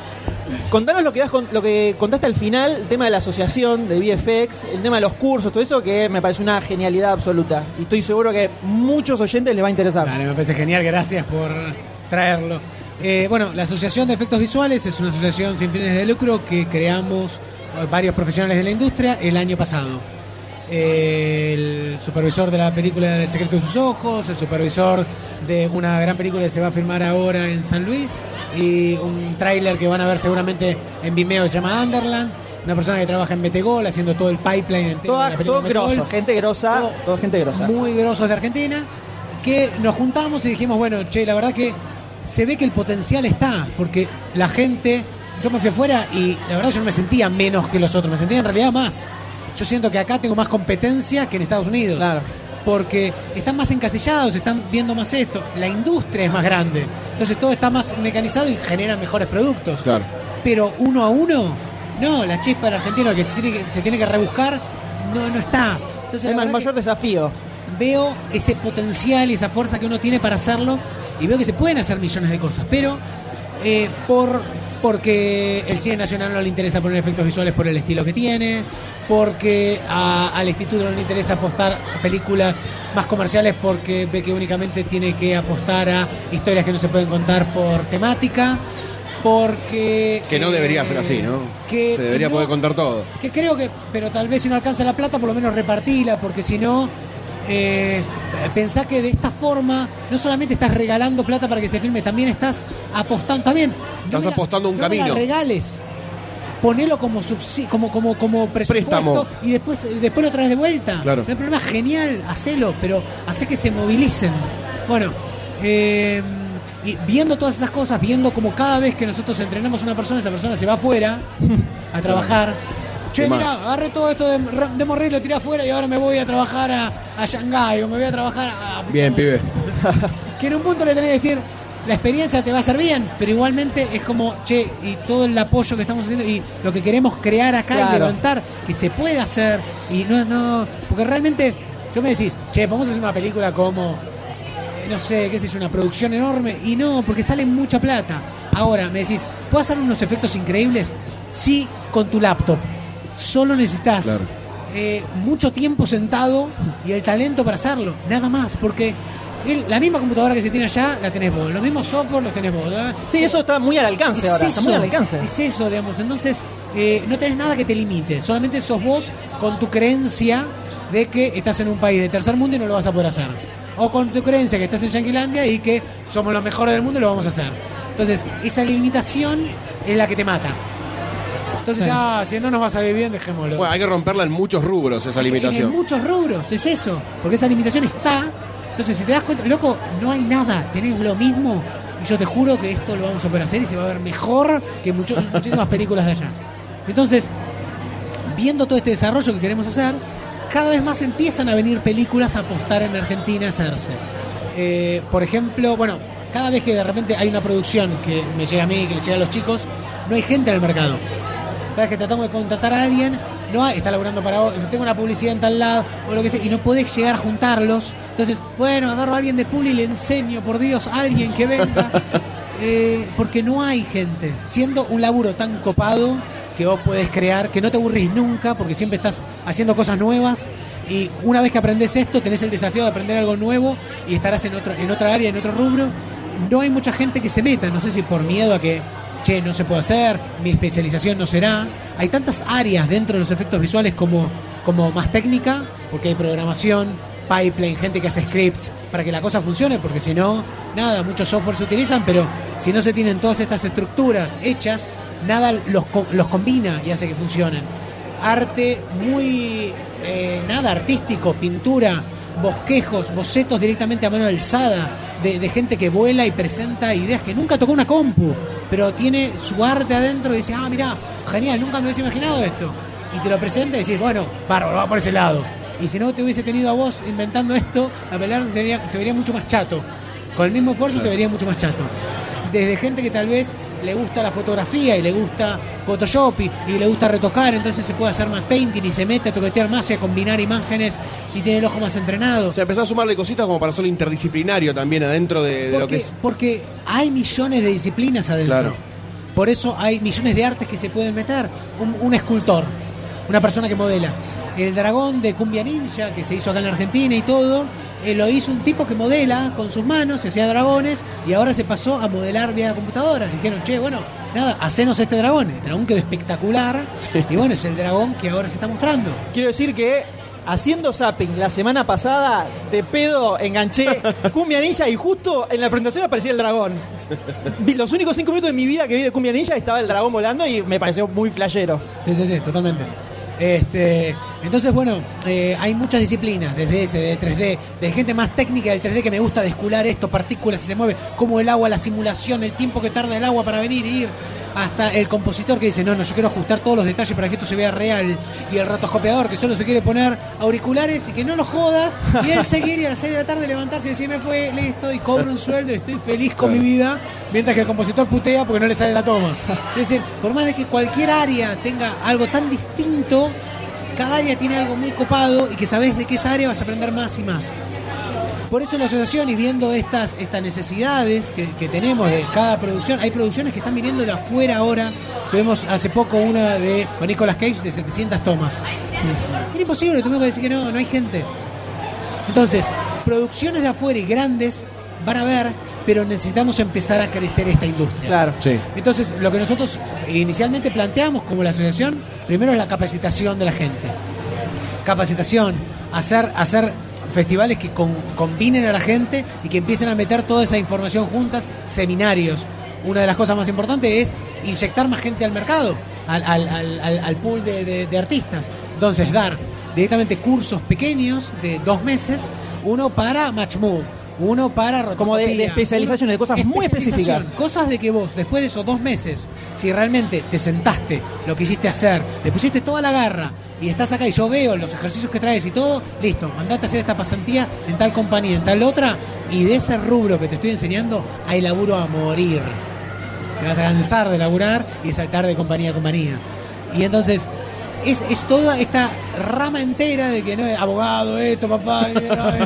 Contanos lo que, vas con- lo que contaste al final, el tema de la asociación de VFX, el tema de los cursos, todo eso, que me parece una genialidad absoluta. Y estoy seguro que muchos oyentes les va a interesar. Dale, me parece genial, gracias por traerlo. Eh, bueno, la Asociación de Efectos Visuales es una asociación sin fines de lucro que creamos eh, varios profesionales de la industria el año pasado. Eh, el supervisor de la película del secreto de sus ojos, el supervisor de una gran película que se va a filmar ahora en San Luis y un tráiler que van a ver seguramente en Vimeo que se llama Underland, una persona que trabaja en Metegol haciendo todo el pipeline entero Toda- todo grosso, gente grosa, Todo gente grosa. muy grosos de Argentina, que nos juntamos y dijimos, bueno, che, la verdad que se ve que el potencial está, porque la gente, yo me fui afuera y la verdad yo no me sentía menos que los otros, me sentía en realidad más. Yo siento que acá tengo más competencia que en Estados Unidos. Claro. Porque están más encasillados, están viendo más esto. La industria es más grande. Entonces todo está más mecanizado y genera mejores productos. Claro. Pero uno a uno, no, la chispa del argentino que se tiene que, se tiene que rebuscar, no, no está. Entonces, Es el mayor desafío. veo ese potencial y esa fuerza que uno tiene para hacerlo y veo que se pueden hacer millones de cosas, pero eh, por porque el cine nacional no le interesa poner efectos visuales por el estilo que tiene, porque a- al instituto no le interesa apostar a películas más comerciales porque ve que únicamente tiene que apostar a historias que no se pueden contar por temática, porque Que no eh, debería ser así, ¿no? que Se debería no- poder contar todo. que creo que, pero tal vez si no alcanza la plata, por lo menos repartila, porque si no, eh, pensá que de esta forma no solamente estás regalando plata para que se filme, también estás apostando, también. Estás apostando un no me la camino. regales. Ponelo como subsi- como como como presupuesto Préstamo. y después después lo traes de vuelta. Claro. No hay problema, genial, hacelo, pero hace que se movilicen. Bueno, eh, y viendo todas esas cosas, viendo como cada vez que nosotros entrenamos a una persona, esa persona se va afuera a [LAUGHS] trabajar. Che, mira, agarré todo esto de, de lo tiré afuera y ahora me voy a trabajar a, a Shanghái o me voy a trabajar a... Bien, pibe. [LAUGHS] Que en un punto le tenés que decir, la experiencia te va a hacer bien, pero igualmente es como, che, y todo el apoyo que estamos haciendo y lo que queremos crear acá Claro. y levantar, que se puede hacer, y no, no, porque realmente, yo me decís, che, vamos a hacer una película como, eh, no sé, qué sé yo, una producción enorme, y no, porque sale mucha plata. Ahora, me decís, ¿puedo hacer unos efectos increíbles? Sí, con tu laptop. Solo necesitas Claro. eh, mucho tiempo sentado y el talento para hacerlo, nada más, porque el- la misma computadora que se tiene allá la tenés vos, los mismos software los tenés vos. Sí, eso está muy al alcance Es ahora. Está muy eso, al alcance. es eso, digamos. Entonces, eh, no tenés nada que te limite, solamente sos vos con tu creencia de que estás en un país de tercer mundo y no lo vas a poder hacer. O con tu creencia que estás en Yanquilandia y que somos los mejores del mundo y lo vamos a hacer. Entonces, esa limitación es la que te mata. Entonces, ya, si no nos va a salir bien, dejémoslo. Bueno, hay que romperla en muchos rubros esa En limitación. muchos rubros, es eso. Porque esa limitación está. Entonces, si te das cuenta, loco, no hay nada. Tenés lo mismo. Y yo te juro que esto lo vamos a poder hacer y se va a ver mejor que mucho- [LAUGHS] muchísimas películas de allá. Entonces, viendo todo este desarrollo que queremos hacer, cada vez más empiezan a venir películas a apostar en Argentina a hacerse. Eh, por ejemplo, bueno, cada vez que de repente hay una producción que me llega a mí, que le llega a los chicos, no hay gente en el mercado. Cada vez que tratamos de contratar a alguien, no hay, está laburando para vos, tengo una publicidad en tal lado, o lo que sea, y no podés llegar a juntarlos. Entonces, bueno, agarro a alguien de Publi y le enseño, por Dios, a alguien que venga. [LAUGHS] Eh, porque no hay gente. Siendo un laburo tan copado que vos podés crear, que no te aburrís nunca, porque siempre estás haciendo cosas nuevas. Y una vez que aprendes esto, tenés el desafío de aprender algo nuevo y estarás en, otro, en otra área, en otro rubro. No hay mucha gente que se meta, no sé si por miedo a que, che, no se puede hacer, mi especialización no será. Hay tantas áreas dentro de los efectos visuales como, como más técnica, porque hay programación, pipeline, gente que hace scripts para que la cosa funcione, porque si no, nada, muchos software se utilizan, pero si no se tienen todas estas estructuras hechas, nada los, los combina y hace que funcionen. Arte muy, eh, nada, artístico, pintura, bosquejos, bocetos directamente a mano alzada, de, de gente que vuela y presenta ideas que nunca tocó una compu, pero tiene su arte adentro y dice, ah, mira, genial, nunca me hubiese imaginado esto. Y te lo presenta y decís, bueno, bárbaro, va por ese lado. Y si no te hubiese tenido a vos inventando esto, la pelea se vería, se vería mucho más chato. Con el mismo esfuerzo se vería mucho más chato. Desde gente que tal vez le gusta la fotografía y le gusta Photoshop y, y le gusta retocar, entonces se puede hacer más painting y se mete a toquetear más y a combinar imágenes y tiene el ojo más entrenado. O sea, empezás a sumarle cositas como para hacerlo interdisciplinario también adentro de, de lo que es. porque hay millones de disciplinas adentro. Claro. Por eso hay millones de artes que se pueden meter. Un, un escultor, una persona que modela. El dragón de Cumbia Ninja, que se hizo acá en la Argentina y todo, eh, lo hizo un tipo que modela con sus manos, se hacía dragones y ahora se pasó a modelar vía computadora. Dijeron, che, bueno, nada, hacenos este dragón. El dragón quedó espectacular y bueno, es el dragón que ahora se está mostrando. Quiero decir que haciendo zapping la semana pasada, de pedo enganché [LAUGHS] Cumbia Ninja y justo en la presentación aparecía el dragón. Los únicos cinco minutos de mi vida que vi de Cumbia Ninja estaba el dragón volando y me pareció muy flashero. Sí, sí, sí, totalmente. Este, entonces, bueno, eh, hay muchas disciplinas, desde ese, de 3D, de gente más técnica del 3D que me gusta descular esto, partículas, si se mueve, como el agua, la simulación, el tiempo que tarda el agua para venir y ir, hasta el compositor que dice, no, no, yo quiero ajustar todos los detalles para que esto se vea real, y el ratoscopiador que solo se quiere poner auriculares y que no lo jodas, y él seguir y a las 6 de la tarde levantarse y decir, me fue, listo, y cobro un sueldo y estoy feliz con mi vida, mientras que el compositor putea porque no le sale la toma. Es decir, por más de que cualquier área tenga algo tan distinto, cada área tiene algo muy copado y que sabes de qué esa área vas a aprender más y más. Por eso la asociación y viendo estas, estas necesidades que, que tenemos de cada producción, hay producciones que están viniendo de afuera ahora. Tuvimos hace poco una de con Nicolas Cage de 700 tomas. Era imposible, tuvimos que decir que no, no hay gente. Entonces, producciones de afuera y grandes van a ver, pero necesitamos empezar a crecer esta industria. Claro. Sí. Entonces, lo que nosotros inicialmente planteamos como la asociación, primero es la capacitación de la gente. Capacitación, hacer, hacer festivales que con- combinen a la gente y que empiecen a meter toda esa información juntas, seminarios. Una de las cosas más importantes es inyectar más gente al mercado, al, al- al- al- pool de, de- de artistas. Entonces, dar directamente cursos pequeños de dos meses, uno para Match Move, uno para Como de- de especializaciones, de cosas muy específicas. Cosas de que vos, después de esos dos meses, si realmente te sentaste, lo quisiste hacer, le pusiste toda la garra y estás acá y yo veo los ejercicios que traes y todo, listo, mandate a hacer esta pasantía en tal compañía, en tal otra, y de ese rubro que te estoy enseñando, hay laburo a morir. Te vas a cansar de laburar y saltar de compañía a compañía. Y entonces, es, es toda esta rama entera de que no es abogado, esto, papá,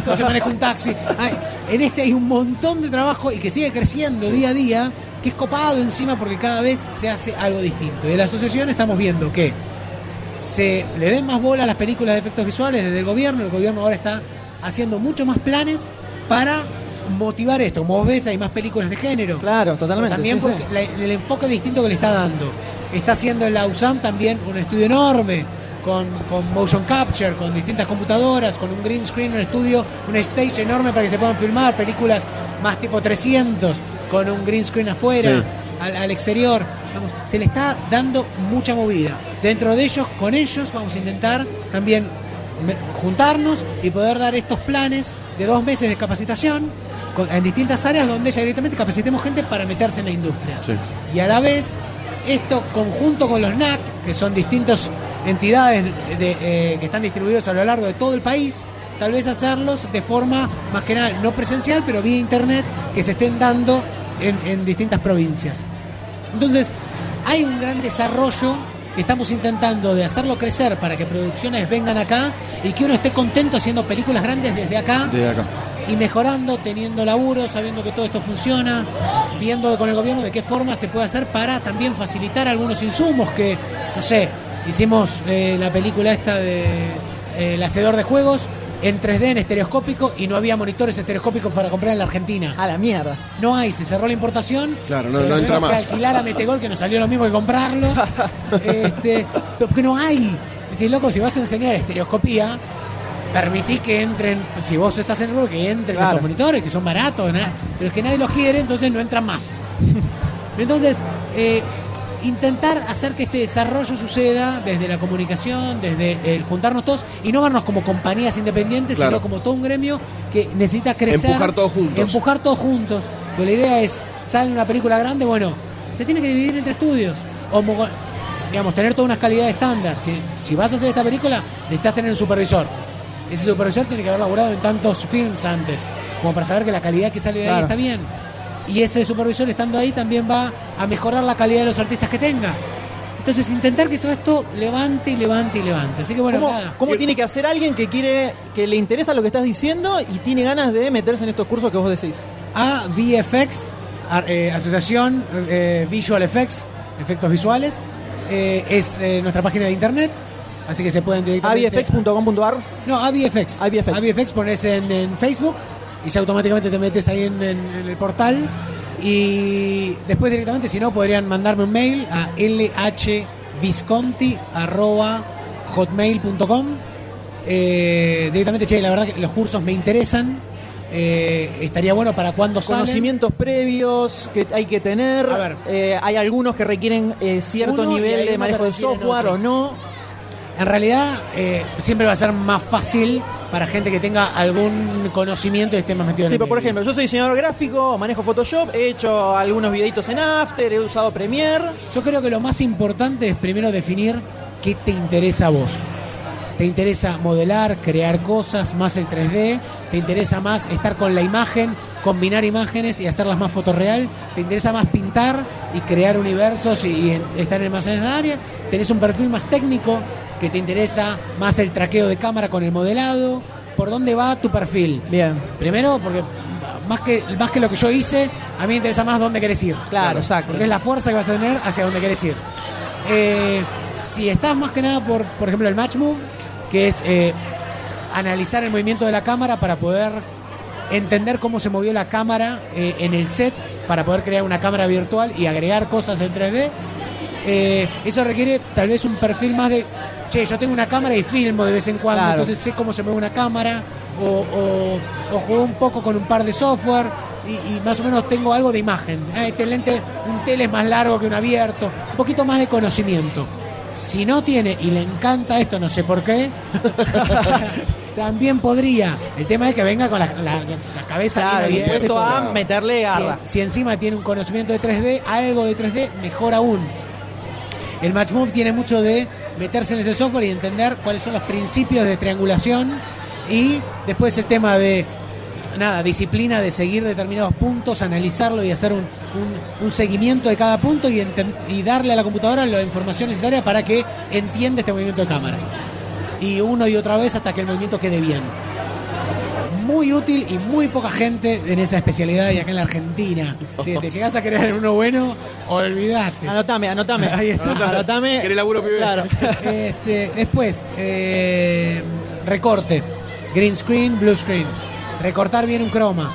no, se maneja un taxi. Ay, en este hay un montón de trabajo y que sigue creciendo día a día, que es copado encima porque cada vez se hace algo distinto. Y de la asociación estamos viendo que se le den más bola a las películas de efectos visuales desde el gobierno. El gobierno ahora está haciendo mucho más planes para motivar esto. Como ves, hay más películas de género. Claro, totalmente, Pero También sí, porque sí. la- el enfoque distinto que le está dando. Está haciendo en la USAM también un estudio enorme con, con motion capture, con distintas computadoras, con un green screen, un estudio, un stage enorme para que se puedan filmar películas más tipo 300, con un green screen afuera, al, al exterior. Vamos, se le está dando mucha movida. Dentro de ellos, con ellos, vamos a intentar también juntarnos y poder dar estos planes de dos meses de capacitación en distintas áreas donde ya directamente capacitemos gente para meterse en la industria. Sí. Y a la vez, esto conjunto con los NAC, que son distintas entidades de, eh, que están distribuidos a lo largo de todo el país, tal vez hacerlos de forma más que nada no presencial, pero vía internet, que se estén dando en, distintas provincias. Entonces, hay un gran desarrollo que estamos intentando de hacerlo crecer para que producciones vengan acá y que uno esté contento haciendo películas grandes Desde acá. Y mejorando, teniendo laburo, sabiendo que todo esto funciona, viendo con el gobierno de qué forma se puede hacer para también facilitar algunos insumos que, no sé, hicimos eh, la película esta de eh, El Hacedor de Juegos en 3D, en estereoscópico, y no había monitores estereoscópicos para comprar en la Argentina. A la mierda. No hay, se cerró la importación. Claro, no- se no entra que más. alquilar a Metegol, que nos salió lo mismo que comprarlos. [LAUGHS] este, pero porque no hay. Decís, loco, si vas a enseñar estereoscopía, permitís que entren, si vos estás en el rubro, que entren Claro. estos monitores, que son baratos, pero es que nadie los quiere, entonces no entran más. [LAUGHS] Entonces, eh, intentar hacer que este desarrollo suceda desde la comunicación, desde el juntarnos todos y no vernos como compañías independientes, Claro. sino como todo un gremio que necesita crecer. Empujar todos juntos. Empujar todos juntos. Pero la idea es, sale una película grande, bueno, se tiene que dividir entre estudios. O, digamos, tener todas unas calidades estándar. Si, si vas a hacer esta película, necesitas tener un supervisor. Ese supervisor tiene que haber laburado en tantos films antes, como para saber que la calidad que sale de ahí Claro. está bien. Y ese supervisor estando ahí también va a mejorar la calidad de los artistas que tenga. Entonces intentar que todo esto levante y levante y levante. Así que bueno, ¿Cómo, nada. cómo tiene que hacer alguien que quiere, que le interesa lo que estás diciendo y tiene ganas de meterse en estos cursos que vos decís? a VFX, a- eh, Asociación eh, Visual Effects, Efectos Visuales. Eh, es eh, nuestra página de internet, así que se pueden directamente... avfx.com.ar No, AVFX. AVFX. AVFX pones en, en Facebook y ya automáticamente te metes ahí en, en- en el portal. Y después directamente, si no, podrían mandarme un mail a lhvisconti.hotmail.com. Eh, directamente, che, la verdad que los cursos me interesan. Eh, estaría bueno para cuando salen. Conocimientos previos que hay que tener. A ver. Eh, hay algunos que requieren eh, cierto Uno nivel de manejo de software otro. o no. En realidad, eh, siempre va a ser más fácil para gente que tenga algún conocimiento y esté más metido en el Tipo, por medio. ejemplo, yo soy diseñador gráfico, manejo Photoshop, he hecho algunos videitos en After, he usado Premiere. Yo creo que lo más importante es primero definir qué te interesa a vos. ¿Te interesa modelar, crear cosas, más el 3D? ¿Te interesa más estar con la imagen, combinar imágenes y hacerlas más fotorreal? ¿Te interesa más pintar y crear universos y, estar en más en esa área? ¿Tenés un perfil más técnico que te interesa más el traqueo de cámara con el modelado? ¿Por dónde va tu perfil? Bien. Primero, porque más que, más que lo que yo hice, a mí me interesa más dónde querés ir. Claro, exacto. Porque es la fuerza que vas a tener hacia dónde querés ir. Eh, si estás más que nada por, por ejemplo, el match move, que es eh, analizar el movimiento de la cámara para poder entender cómo se movió la cámara eh, en el set, para poder crear una cámara virtual y agregar cosas en 3D. Eh, eso requiere tal vez un perfil más de, che, yo tengo una cámara y filmo de vez en cuando, Claro. entonces sé cómo se mueve una cámara, o, o, o juego un poco con un par de software y, y más o menos tengo algo de imagen. Ah, este lente, un tele es más largo que un abierto, un poquito más de conocimiento. Si no tiene y le encanta esto, no sé por qué, [LAUGHS] también podría. El tema es que venga con la, la- la cabeza bien Claro, abierta todo. a meterle garra. Si, si encima tiene un conocimiento de 3D, algo de 3D, mejor aún. El Match Move tiene mucho de meterse en ese software y entender cuáles son los principios de triangulación y después el tema de nada, disciplina de seguir determinados puntos, analizarlo y hacer un, un- seguimiento de cada punto y, y darle a la computadora la información necesaria para que entienda este movimiento de cámara. Y uno y otra vez hasta que el movimiento quede bien. Muy útil y muy poca gente en esa especialidad y acá en la Argentina. Si te llegás a creer uno bueno, olvidaste. Anotame, anotame. [LAUGHS] Ahí está. Anotame. ¿Querés laburo, pibe? Claro. [LAUGHS] Este, después, eh, recorte, green screen, blue screen. Recortar bien un croma.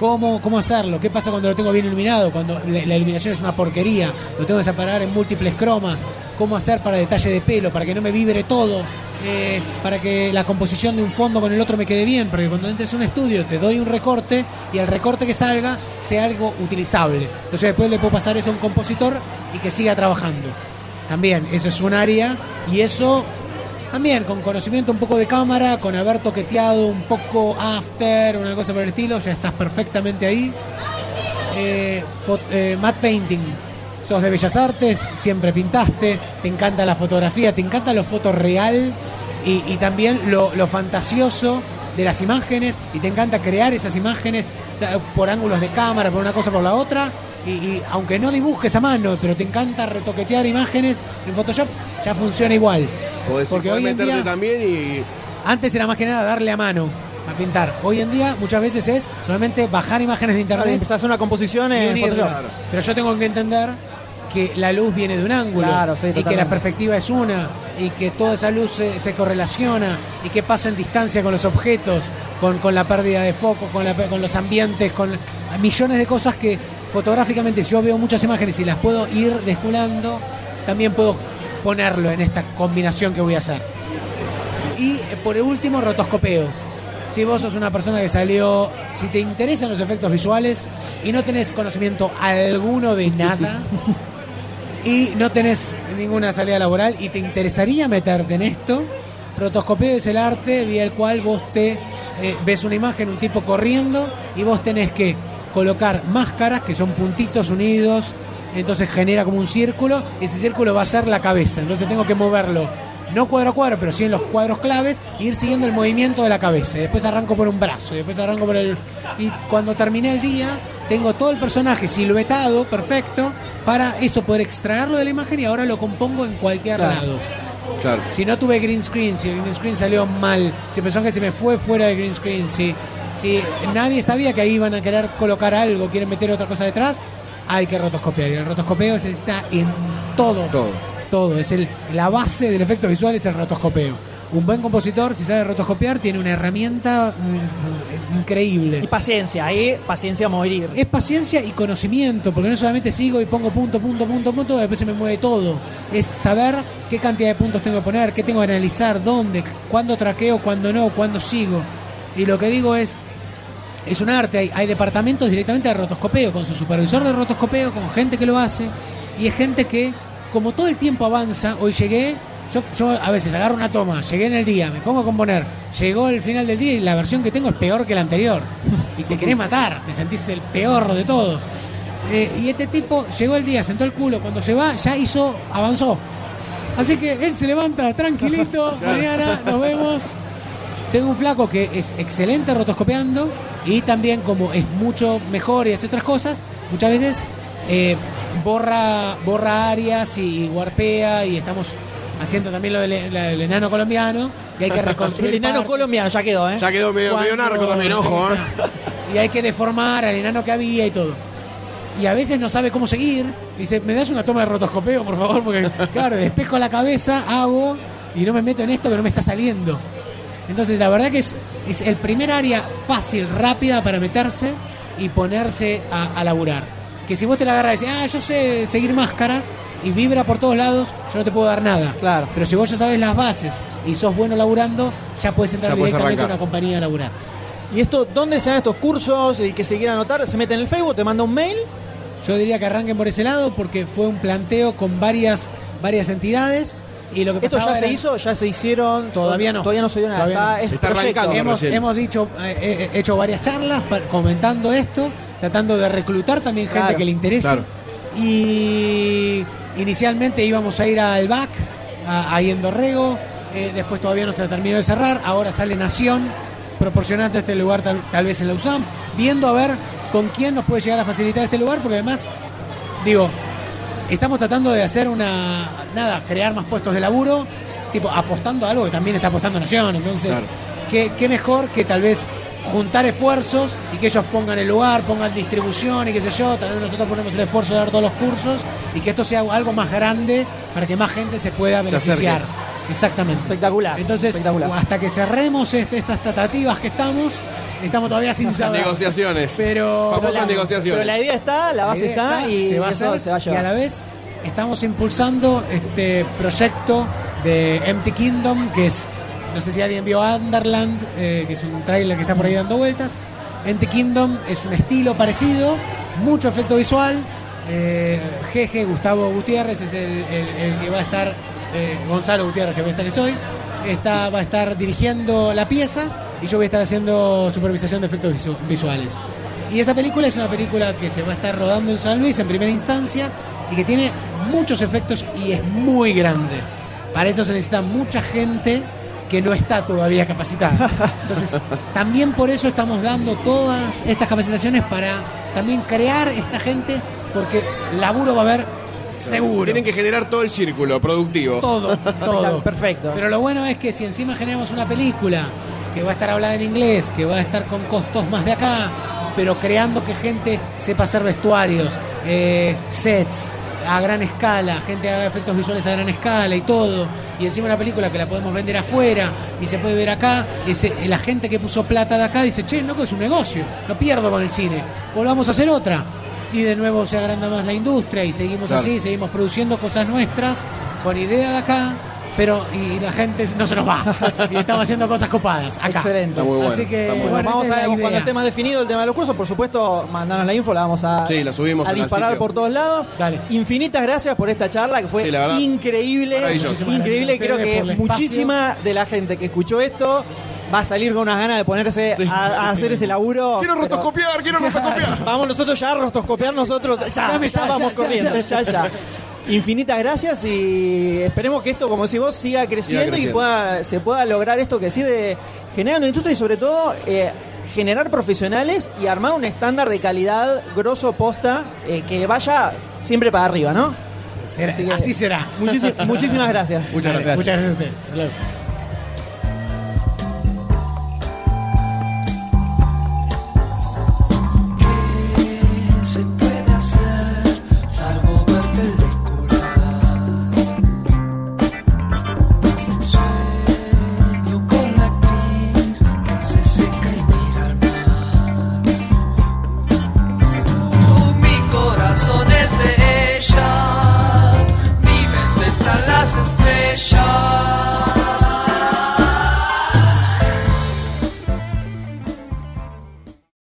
Cómo, cómo hacerlo, qué pasa cuando lo tengo bien iluminado, cuando la, iluminación es una porquería, lo tengo que separar en múltiples cromas, cómo hacer para detalle de pelo, para que no me vibre todo, eh, para que la composición de un fondo con el otro me quede bien, porque cuando entres a un estudio te doy un recorte y el recorte que salga sea algo utilizable. Entonces después le puedo pasar eso a un compositor y que siga trabajando. También, eso es un área y eso también con conocimiento un poco de cámara, con haber toqueteado un poco after, una cosa por el estilo, ya estás perfectamente ahí. Eh, eh, painting, sos de Bellas Artes, siempre pintaste, te encanta la fotografía, te encanta lo fotorreal y, y también lo, fantasioso de las imágenes y te encanta crear esas imágenes por ángulos de cámara, por una cosa por la otra. Y, y aunque no dibujes a mano, pero te encanta retoquetear imágenes en Photoshop, ya funciona igual. Podés, Porque podés hoy en meterte día- también y. Antes era más que nada darle a mano a pintar. Hoy en día muchas veces es solamente bajar imágenes de Claro, internet empezás a hacer una composición y en. Photoshop. Pero yo tengo que entender que la luz viene de un ángulo Claro, sí, y que la perspectiva es una y que toda esa luz se, se correlaciona y que pasa en distancia con los objetos, con, con la pérdida de foco, con, la- con los ambientes, con millones de cosas que fotográficamente si yo veo muchas imágenes y las puedo ir desculando, también puedo ponerlo en esta combinación que voy a hacer. Y eh, por el último, rotoscopeo. Si vos sos una persona que salió, si te interesan los efectos visuales y no tenés conocimiento alguno de nada [LAUGHS] y no tenés ninguna salida laboral y te interesaría meterte en esto, rotoscopeo es el arte vía el cual vos te eh, ves una imagen, un tipo corriendo y vos tenés que colocar máscaras que son puntitos unidos, entonces genera como un círculo, y ese círculo va a ser la cabeza, entonces tengo que moverlo no cuadro a cuadro, pero sí en los cuadros claves, e ir siguiendo el movimiento de la cabeza. Y después arranco por un brazo, y después arranco por el. Y cuando terminé el día, tengo todo el personaje siluetado, perfecto, para eso poder extraerlo de la imagen y ahora lo compongo en cualquier Claro. lado. Claro. Si no tuve green screen, si el green screen salió mal, si el personaje se me fue fuera de green screen, si, si nadie sabía que ahí iban a querer colocar algo, quieren meter otra cosa detrás, hay que rotoscopiar. Y el rotoscopeo se necesita en todo. Todo. Todo. Es el, la base del efecto visual es el rotoscopeo. Un buen compositor, si sabe rotoscopiar, tiene una herramienta mm, Y increíble. paciencia, ahí paciencia a morir. Es paciencia y conocimiento, porque no solamente sigo y pongo punto, punto, punto, punto, y después se me mueve todo. Es saber qué cantidad de puntos tengo que poner, qué tengo que analizar, dónde, cuándo traqueo, cuándo no, cuándo sigo. Y lo que digo es, es un arte, hay, hay departamentos directamente de rotoscopeo, con su supervisor de rotoscopeo, con gente que lo hace, y es gente que, como todo el tiempo avanza, hoy llegué, yo, yo a veces agarro una toma, llegué en el día, me pongo a componer, llegó el final del día y la versión que tengo es peor que la anterior, y te querés matar, te sentís el peor de todos. Eh, y este tipo llegó el día, sentó el culo, cuando se va ya hizo, avanzó. Así que él se levanta tranquilito, [LAUGHS] mañana nos vemos. Tengo un flaco que es excelente rotoscopeando y también como es mucho mejor y hace otras cosas, muchas veces eh, borra, borra áreas y, warpea y estamos haciendo también lo del, enano colombiano y hay que [LAUGHS] reconstruir El enano partes. colombiano ya quedó, ¿eh? Ya quedó medio, medio narco también, ojo, ¿eh? [LAUGHS] Y hay que deformar al enano que había y todo. Y a veces no sabe cómo seguir. Dice, ¿me das una toma de rotoscopeo, por favor? Porque, [LAUGHS] claro, despejo la cabeza, hago y no me meto en esto que no me está saliendo. Entonces, la verdad que es, es el primer área fácil, rápida para meterse y ponerse a, a laburar. Que si vos te la agarras y decís, ah, yo sé seguir máscaras y vibra por todos lados, yo no te puedo dar nada. Claro. Pero si vos ya sabes las bases y sos bueno laburando, ya puedes entrar Ya directamente a arrancar. una compañía a laburar. ¿Y esto dónde se dan estos cursos? El que se quiera anotar, se mete en el Facebook, te manda un mail. Yo diría que arranquen por ese lado porque fue un planteo con varias varias entidades y lo que ¿Esto ya se hizo? ¿Ya se hicieron? Todavía no. Todavía no se dio nada. Todavía Está, no. es Está proyecto. arrancando. hemos, hemos dicho eh, eh, hecho varias charlas pa- comentando esto, tratando de reclutar también gente Claro, que le interese. claro. Y inicialmente íbamos a ir al BAC, a- ahí en Dorrego, eh, después todavía no se terminó de cerrar, ahora sale Nación, proporcionando este lugar tal, tal vez en la USAM, viendo a ver con quién nos puede llegar a facilitar este lugar, porque además, digo, estamos tratando de hacer una, nada, crear más puestos de laburo, tipo apostando a algo que también está apostando Nación, entonces, Claro. ¿qué, qué mejor que tal vez juntar esfuerzos y que ellos pongan el lugar, pongan distribución y qué sé yo, tal vez nosotros ponemos el esfuerzo de dar todos los cursos y que esto sea algo más grande para que más gente se pueda beneficiar. Exactamente. Espectacular. Entonces, espectacular. hasta que cerremos este- estas tratativas que estamos, estamos todavía sin saber. Negociaciones. Pero, Famosas pero la- negociaciones. Pero la idea está, la base está, y se va a hacer, se va a y a llevar. la vez estamos impulsando este proyecto de Empty Kingdom que es no sé si alguien vio Underland eh, que es un tráiler que está por ahí dando vueltas. Empty Kingdom es un estilo parecido mucho efecto visual. Eh, Jeje Gustavo Gutiérrez es el, que va a estar eh, Gonzalo Gutiérrez que va a estar soy está, va a estar dirigiendo la pieza y yo voy a estar haciendo supervisación de efectos visu- visuales. Y esa película es una película que se va a estar rodando en San Luis en primera instancia y que tiene muchos efectos y es muy grande. Para eso se necesita mucha gente que no está todavía capacitada. Entonces, [LAUGHS] también por eso estamos dando todas estas capacitaciones para también crear esta gente, porque laburo va a haber seguro. Tienen que generar todo el círculo productivo. todo, [LAUGHS] todo. Perfecto. Pero lo bueno es que si encima generamos una película que va a estar hablada en inglés, que va a estar con costos más de acá, pero creando que gente sepa hacer vestuarios, eh, sets a gran escala, gente haga efectos visuales a gran escala y todo, y encima una película que la podemos vender afuera y se puede ver acá, y se- la gente que puso plata de acá dice, che, loco, es un negocio, no pierdo con el cine, volvamos a hacer otra. Y de nuevo se agranda más la industria y seguimos Claro. así, seguimos produciendo cosas nuestras con idea de acá, pero y la gente no se nos va. [LAUGHS] y estamos haciendo cosas copadas acá. Excelente. Está muy bueno, Así que está muy Bueno, bueno, vamos a cuando esté más definido el tema de los cursos, por supuesto, mandanos la info, la vamos a, Sí, la subimos a disparar por todos lados. Dale. Infinitas gracias por esta charla que fue Sí, la verdad, increíble, increíble. Creo que muchísima de la gente que escuchó esto va a salir con unas ganas de ponerse a, a hacer ese laburo. Quiero pero- rotoscopiar, quiero rotoscopiar. [LAUGHS] Vamos nosotros ya a rotoscopiar nosotros. Ya, ya ya, vamos ya, corriendo, ya, ya, ya. Infinitas gracias y esperemos que esto, como decís vos, siga creciendo, y creciendo. pueda, se pueda lograr esto que sí de generar una industria y sobre todo eh, generar profesionales y armar un estándar de calidad grosso posta eh, que vaya siempre para arriba, ¿no? Será- Así que- así será. Muchísi- [LAUGHS] muchísimas gracias. Muchas gracias. Muchas gracias a ustedes.